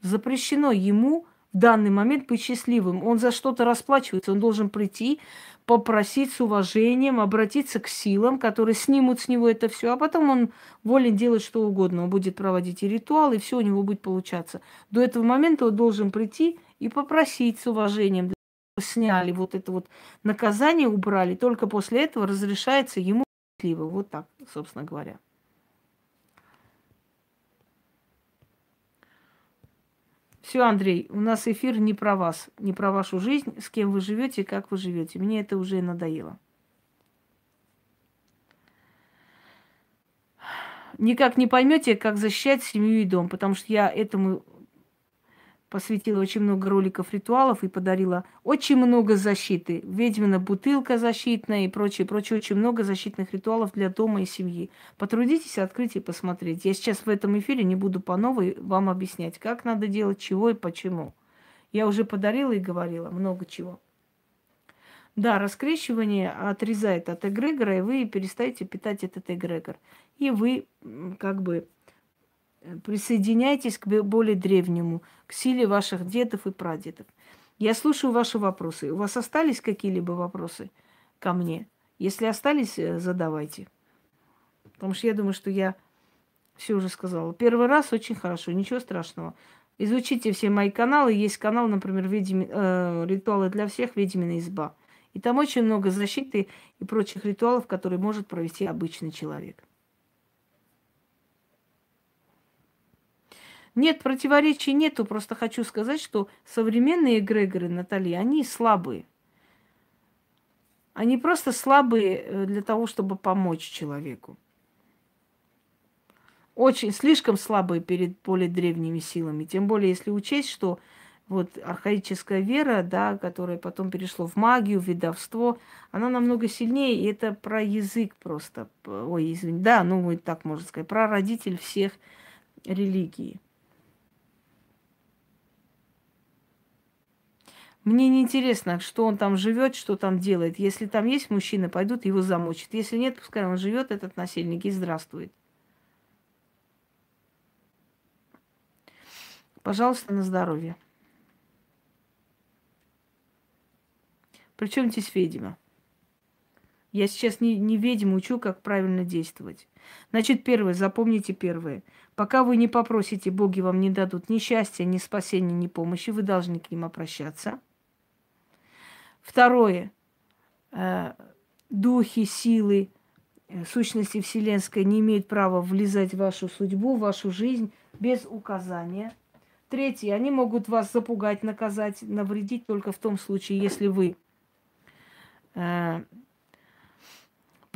Запрещено ему в данный момент быть счастливым. Он за что-то расплачивается, он должен прийти, попросить с уважением, обратиться к силам, которые снимут с него это все, а потом он волен делать что угодно. Он будет проводить и ритуалы, и все у него будет получаться. До этого момента он должен прийти и попросить с уважением, сняли вот это вот наказание, убрали. Только после этого разрешается ему счастливы. Вот так, собственно говоря. Все, Андрей, у нас эфир не про вас, не про вашу жизнь, с кем вы живете, как вы живете. Мне это уже надоело. Никак не поймете, как защищать семью и дом, потому что я этому посвятила очень много роликов ритуалов и подарила очень много защиты. Ведьмина бутылка защитная и прочее, прочее. Очень много защитных ритуалов для дома и семьи. Потрудитесь открыть и посмотреть. Я сейчас в этом эфире не буду по новой вам объяснять, как надо делать, чего и почему. Я уже подарила и говорила много чего. Да, раскрещивание отрезает от эгрегора, и вы перестаете питать этот эгрегор. И вы как бы присоединяйтесь к более древнему, к силе ваших дедов и прадедов. Я слушаю ваши вопросы. У вас остались какие-либо вопросы ко мне? Если остались, э, задавайте. Потому что я думаю, что я все уже сказала. Первый раз очень хорошо, ничего страшного. Изучите все мои каналы. Есть канал, например, ведьми, э, «Ритуалы для всех. Ведьмина изба». И там очень много защиты и прочих ритуалов, которые может провести обычный человек. Нет, противоречий нету. Просто хочу сказать, что современные эгрегоры, Натальи, они слабые. Они просто слабые э, для того, чтобы помочь человеку. Очень, слишком слабые перед более древними силами. Тем более, если учесть, что вот архаическая вера, да, которая потом перешла в магию, в ведовство, она намного сильнее, и это про язык просто. Ой, извини, да, ну, так можно сказать, про родитель всех религий. Мне не интересно, что он там живет, что там делает. Если там есть мужчина, пойдут его замочат. Если нет, пускай он живет, этот насильник, и здравствует. Пожалуйста, на здоровье. Причем здесь ведьма? Я сейчас не, не ведьму учу, как правильно действовать. Значит, первое, запомните первое. Пока вы не попросите, боги вам не дадут ни счастья, ни спасения, ни помощи, вы должны к ним обращаться – Второе. э, духи, силы, э, сущности вселенской не имеют права влезать в вашу судьбу, в вашу жизнь без указания. Третье, они могут вас запугать, наказать, навредить только в том случае, если вы э,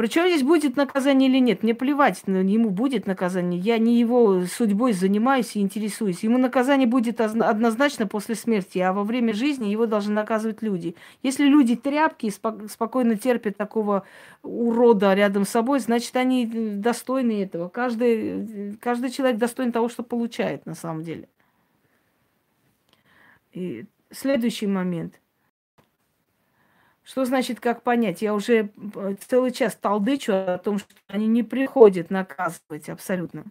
причем здесь будет наказание или нет, мне плевать, но ему будет наказание. Я не его судьбой занимаюсь и интересуюсь. Ему наказание будет однозначно после смерти, а во время жизни его должны наказывать люди. Если люди тряпки спокойно терпят такого урода рядом с собой, значит, они достойны этого. Каждый, каждый человек достоин того, что получает на самом деле. И следующий момент – что значит, как понять? Я уже э, целый час толдычу о том, что они не приходят наказывать абсолютно.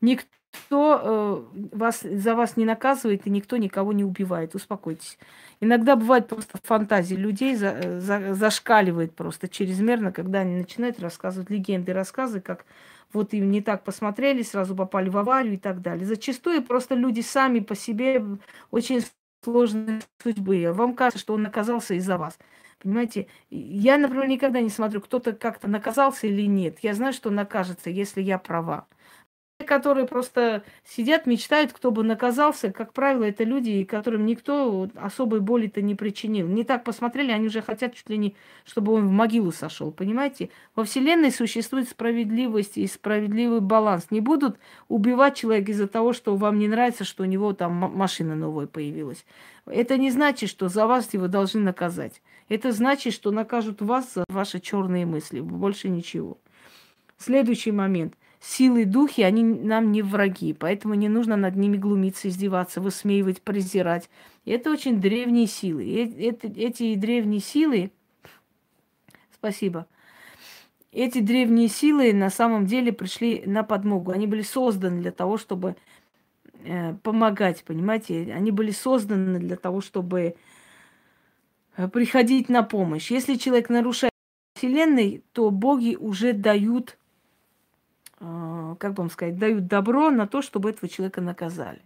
Никто э, вас, за вас не наказывает, и никто никого не убивает. Успокойтесь. Иногда бывает просто фантазии людей за, э, за, зашкаливает просто чрезмерно, когда они начинают рассказывать легенды, рассказы, как вот им не так посмотрели, сразу попали в аварию и так далее. Зачастую просто люди сами по себе очень сложной судьбы. Вам кажется, что он наказался из-за вас. Понимаете, я, например, никогда не смотрю, кто-то как-то наказался или нет. Я знаю, что накажется, если я права которые просто сидят, мечтают, кто бы наказался. Как правило, это люди, которым никто особой боли-то не причинил. Не так посмотрели, они уже хотят чуть ли не, чтобы он в могилу сошел. Понимаете? Во Вселенной существует справедливость и справедливый баланс. Не будут убивать человека из-за того, что вам не нравится, что у него там машина новая появилась. Это не значит, что за вас его должны наказать. Это значит, что накажут вас за ваши черные мысли. Больше ничего. Следующий момент силы духи, они нам не враги, поэтому не нужно над ними глумиться, издеваться, высмеивать, презирать. И это очень древние силы. И это, эти древние силы, спасибо, эти древние силы на самом деле пришли на подмогу. Они были созданы для того, чтобы э, помогать, понимаете? Они были созданы для того, чтобы э, приходить на помощь. Если человек нарушает Вселенной, то боги уже дают как бы вам сказать, дают добро на то, чтобы этого человека наказали.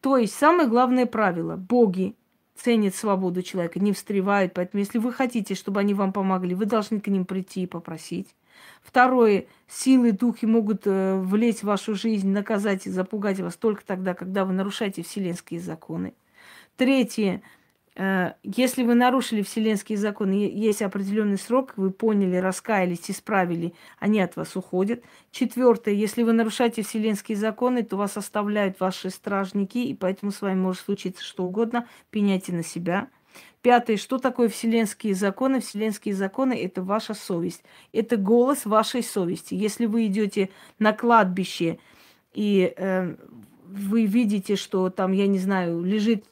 То есть самое главное правило, боги ценят свободу человека, не встревают, поэтому если вы хотите, чтобы они вам помогли, вы должны к ним прийти и попросить. Второе, силы, духи могут э, влезть в вашу жизнь, наказать и запугать вас только тогда, когда вы нарушаете вселенские законы. Третье, Э, если вы нарушили вселенские законы, есть определенный срок, вы поняли, раскаялись, исправили, они от вас уходят. Четвертое, если вы нарушаете вселенские законы, то вас оставляют ваши стражники, и поэтому с вами может случиться что угодно, пеняйте на себя. Пятое, что такое вселенские законы? Вселенские законы – это ваша совесть, это голос вашей совести. Если вы идете на кладбище и э, вы видите, что там, я не знаю, лежит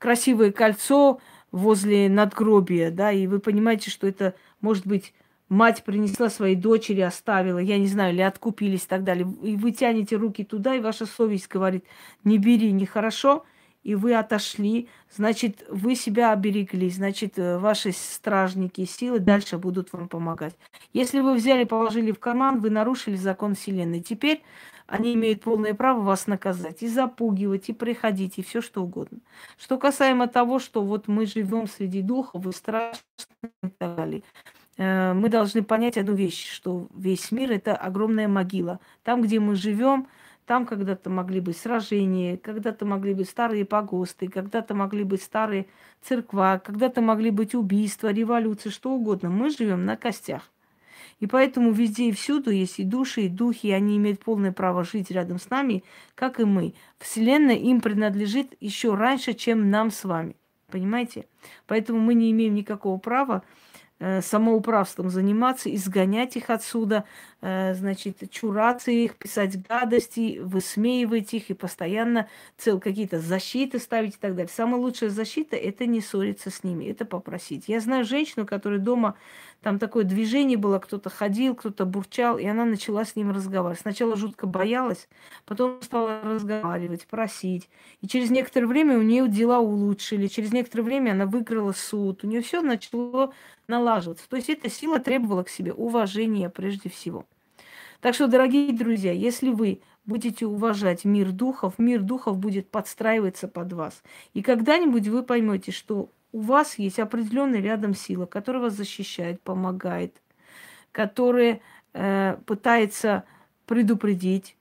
красивое кольцо возле надгробия, да, и вы понимаете, что это, может быть, мать принесла своей дочери, оставила, я не знаю, или откупились и так далее. И вы тянете руки туда, и ваша совесть говорит, не бери, нехорошо, и вы отошли, значит, вы себя оберегли, значит, э, ваши стражники силы дальше будут вам помогать. Если вы взяли, положили в карман, вы нарушили закон Вселенной. Теперь они имеют полное право вас наказать и запугивать, и приходить, и все что угодно. Что касаемо того, что вот мы живем среди духов, и страшно и э, мы должны понять одну вещь, что весь мир это огромная могила. Там, где мы живем, там когда-то могли быть сражения, когда-то могли быть старые погосты, когда-то могли быть старые церква, когда-то могли быть убийства, революции, что угодно. Мы живем на костях. И поэтому везде и всюду есть и души, и духи, и они имеют полное право жить рядом с нами, как и мы. Вселенная им принадлежит еще раньше, чем нам с вами. Понимаете? Поэтому мы не имеем никакого права э, самоуправством заниматься, изгонять их отсюда, Э, значит, чураться их, писать гадости, высмеивать их и постоянно цел какие-то защиты ставить и так далее. Самая лучшая защита – это не ссориться с ними, это попросить. Я знаю женщину, которая дома, там такое движение было, кто-то ходил, кто-то бурчал, и она начала с ним разговаривать. Сначала жутко боялась, потом стала разговаривать, просить. И через некоторое время у нее дела улучшили, через некоторое время она выиграла суд, у нее все начало налаживаться. То есть эта сила требовала к себе уважения прежде всего. Так что, дорогие друзья, если вы будете уважать мир духов, мир духов будет подстраиваться под вас. И когда-нибудь вы поймете, что у вас есть определенная рядом сила, которая вас защищает, помогает, которая э, пытается предупредить.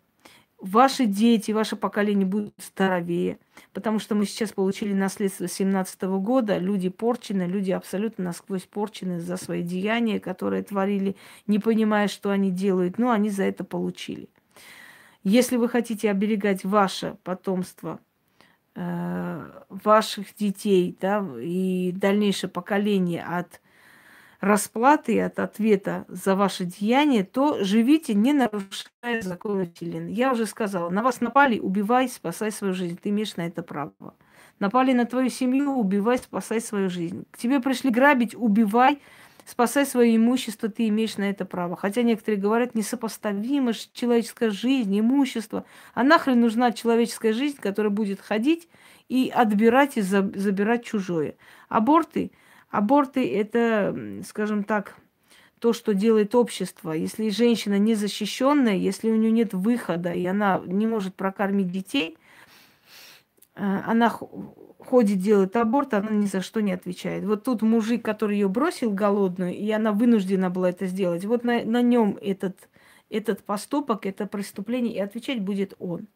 Ваши дети, ваше поколение будут здоровее, потому что мы сейчас получили наследство 17 года. Люди порчены, люди абсолютно насквозь порчены за свои деяния, которые творили, не понимая, что они делают, но они за это получили. Если вы хотите оберегать ваше потомство, ваших детей да, и дальнейшее поколение от расплаты от ответа за ваше деяние, то живите, не нарушая законы Вселенной. Я уже сказала, на вас напали, убивай, спасай свою жизнь. Ты имеешь на это право. Напали на твою семью, убивай, спасай свою жизнь. К тебе пришли грабить, убивай, спасай свое имущество, ты имеешь на это право. Хотя некоторые говорят, несопоставимо человеческая жизнь, имущество. А нахрен нужна человеческая жизнь, которая будет ходить и отбирать и забирать чужое. Аборты – Аборты – это, скажем так, то, что делает общество. Если женщина незащищенная, если у нее нет выхода, и она не может прокормить детей, э, она ходит, делает аборт, она ни за что не отвечает. Вот тут мужик, который ее бросил голодную, и она вынуждена была это сделать, вот на, на нем этот, этот поступок, это преступление, и отвечать будет он.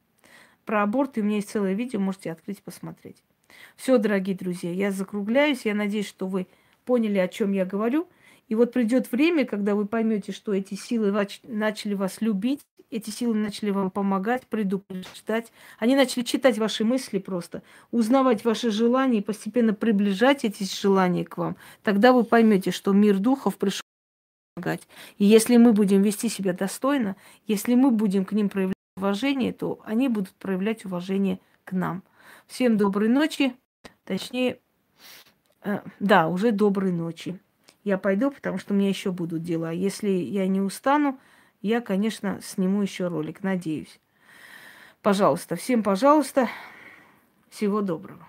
Про аборт у меня есть целое видео, можете открыть, посмотреть. Все, дорогие друзья, я закругляюсь. Я надеюсь, что вы поняли, о чем я говорю. И вот придет время, когда вы поймете, что эти силы начали вас любить, эти силы начали вам помогать, предупреждать. Они начали читать ваши мысли просто, узнавать ваши желания и постепенно приближать эти желания к вам. Тогда вы поймете, что мир духов пришел помогать. И если мы будем вести себя достойно, если мы будем к ним проявлять уважение, то они будут проявлять уважение к нам. Всем доброй ночи. Точнее, э, да, уже доброй ночи. Я пойду, потому что у меня еще будут дела. Если я не устану, я, конечно, сниму еще ролик, надеюсь. Пожалуйста, всем пожалуйста, всего доброго.